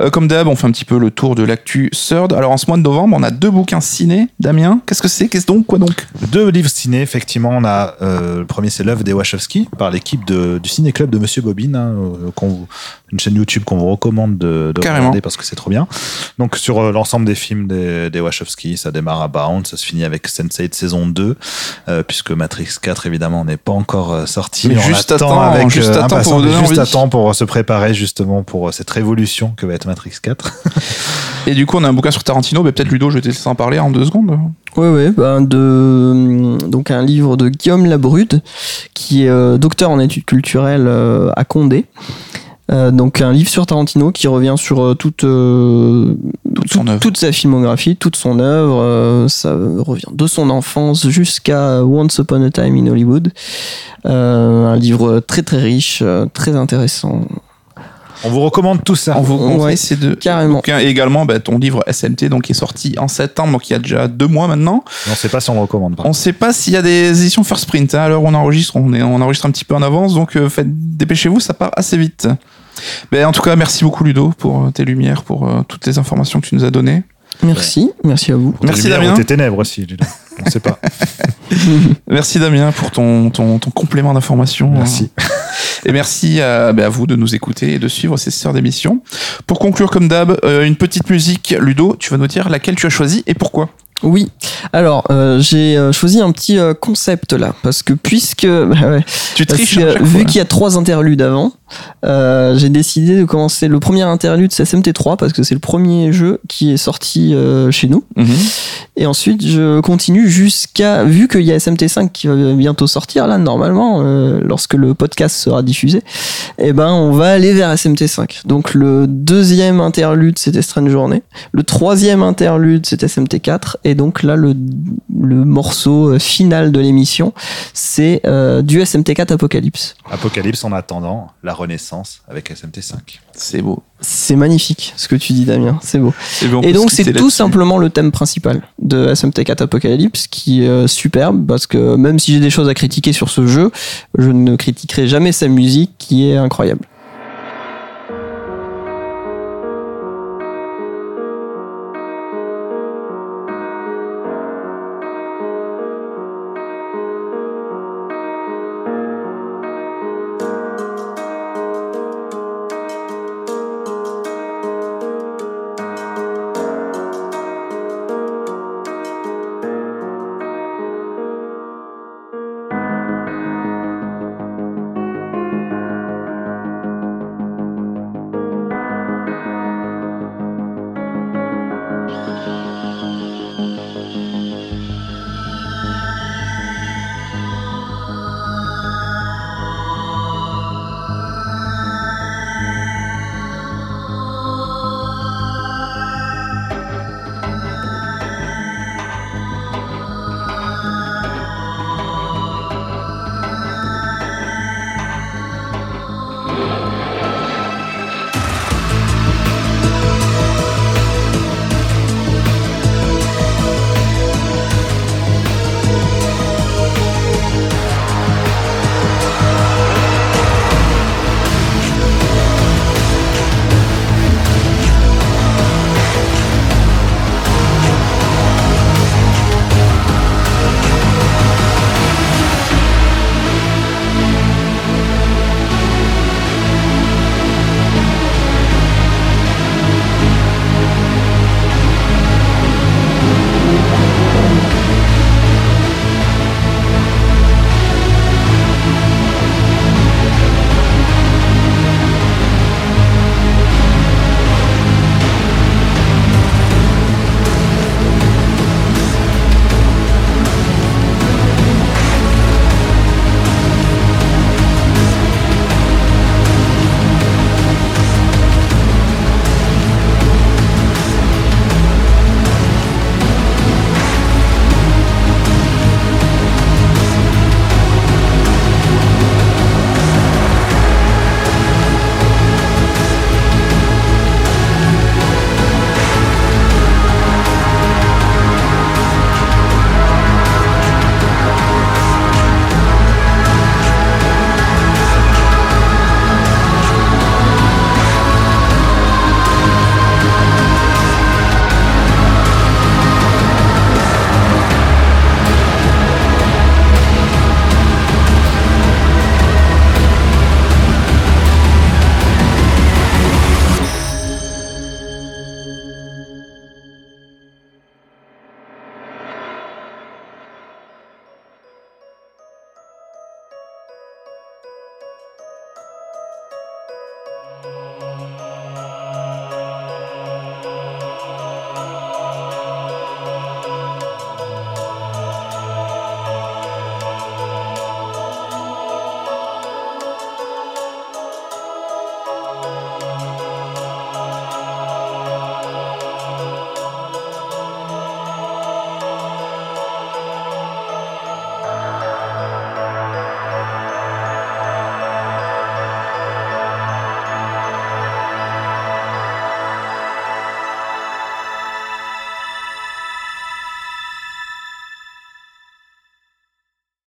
Euh, comme d'hab, on fait un petit peu le tour de l'actu Third. Alors, en ce mois de novembre, on a deux bouquins ciné. Damien, qu'est-ce que c'est? Qu'est-ce donc? Quoi donc? Deux livres ciné, effectivement. On a euh, le premier, c'est l'œuvre des Wachowski par l'équipe du ciné club de Monsieur Bobine, hein, euh, une chaîne YouTube qu'on vous recommande de, regarder parce que c'est trop bien. Donc sur euh, l'ensemble des films des, des Wachowski, ça démarre à Bound, ça se finit avec Sense8 saison 2, euh, puisque Matrix 4 évidemment n'est pas encore euh, sorti. Mais on juste attend à temps, avec juste euh, à temps pour juste à temps pour se préparer justement pour cette révolution que va être Matrix 4. Et du coup, on a un bouquin sur Tarantino. Bah, Peut-être Ludo, je vais te laisser en parler en deux secondes. Oui, oui, ben de donc un livre de Guillaume Labrude, qui est docteur en études culturelles à Condé. Euh, donc un livre sur Tarantino qui revient sur euh, toute, euh, Toute sa filmographie, toute son œuvre. euh, ça revient de son enfance jusqu'à Once Upon a Time in Hollywood. Euh, un livre très très riche, très intéressant. On vous recommande tout ça. On vous conseille Ouais, ces deux carrément. bouquins. Et également, bah, ton livre SMT, donc, qui est sorti en septembre, donc il y a déjà deux mois maintenant. On ne sait pas si on le recommande. par On sait pas s'il y a des éditions First Print. hein. À l'heure où on enregistre, on, est, on enregistre un petit peu en avance, donc euh, faites, dépêchez-vous, ça part assez vite. Ben, en tout cas, merci beaucoup Ludo pour euh, tes lumières, pour euh, toutes les informations que tu nous as données. Merci, merci à vous. Merci Damien. ou tes ténèbres aussi, Ludo. On ne sait pas. Merci Damien pour ton, ton, ton complément d'information. Merci. Et merci à, ben, à vous de nous écouter et de suivre ces sœurs d'émission. Pour conclure, comme d'hab, euh, une petite musique. Ludo, tu vas nous dire laquelle tu as choisi et pourquoi? Oui, alors euh, j'ai euh, choisi un petit euh, concept là, parce que puisque bah ouais, Tu parce triches que, vu qu'il y a trois interludes avant, j'ai décidé de commencer le premier interlude, c'est SMT3 parce que c'est le premier jeu qui est sorti chez nous, Mhm. et ensuite je continue jusqu'à vu qu'il y a SMT5 qui va bientôt sortir là normalement lorsque le podcast sera diffusé, et ben on va aller vers SMT5. Donc le deuxième interlude c'était Strange Journey, le troisième interlude c'était SMT4 et donc là le, le morceau euh, final de l'émission c'est euh, du SMT4 Apocalypse. Apocalypse en attendant la renaissance avec SMT5. C'est beau. C'est magnifique ce que tu dis Damien, c'est beau. Et, Et donc c'est tout simplement le thème principal de SMT4 Apocalypse qui est euh, superbe parce que même si j'ai des choses à critiquer sur ce jeu, je ne critiquerai jamais sa musique qui est incroyable.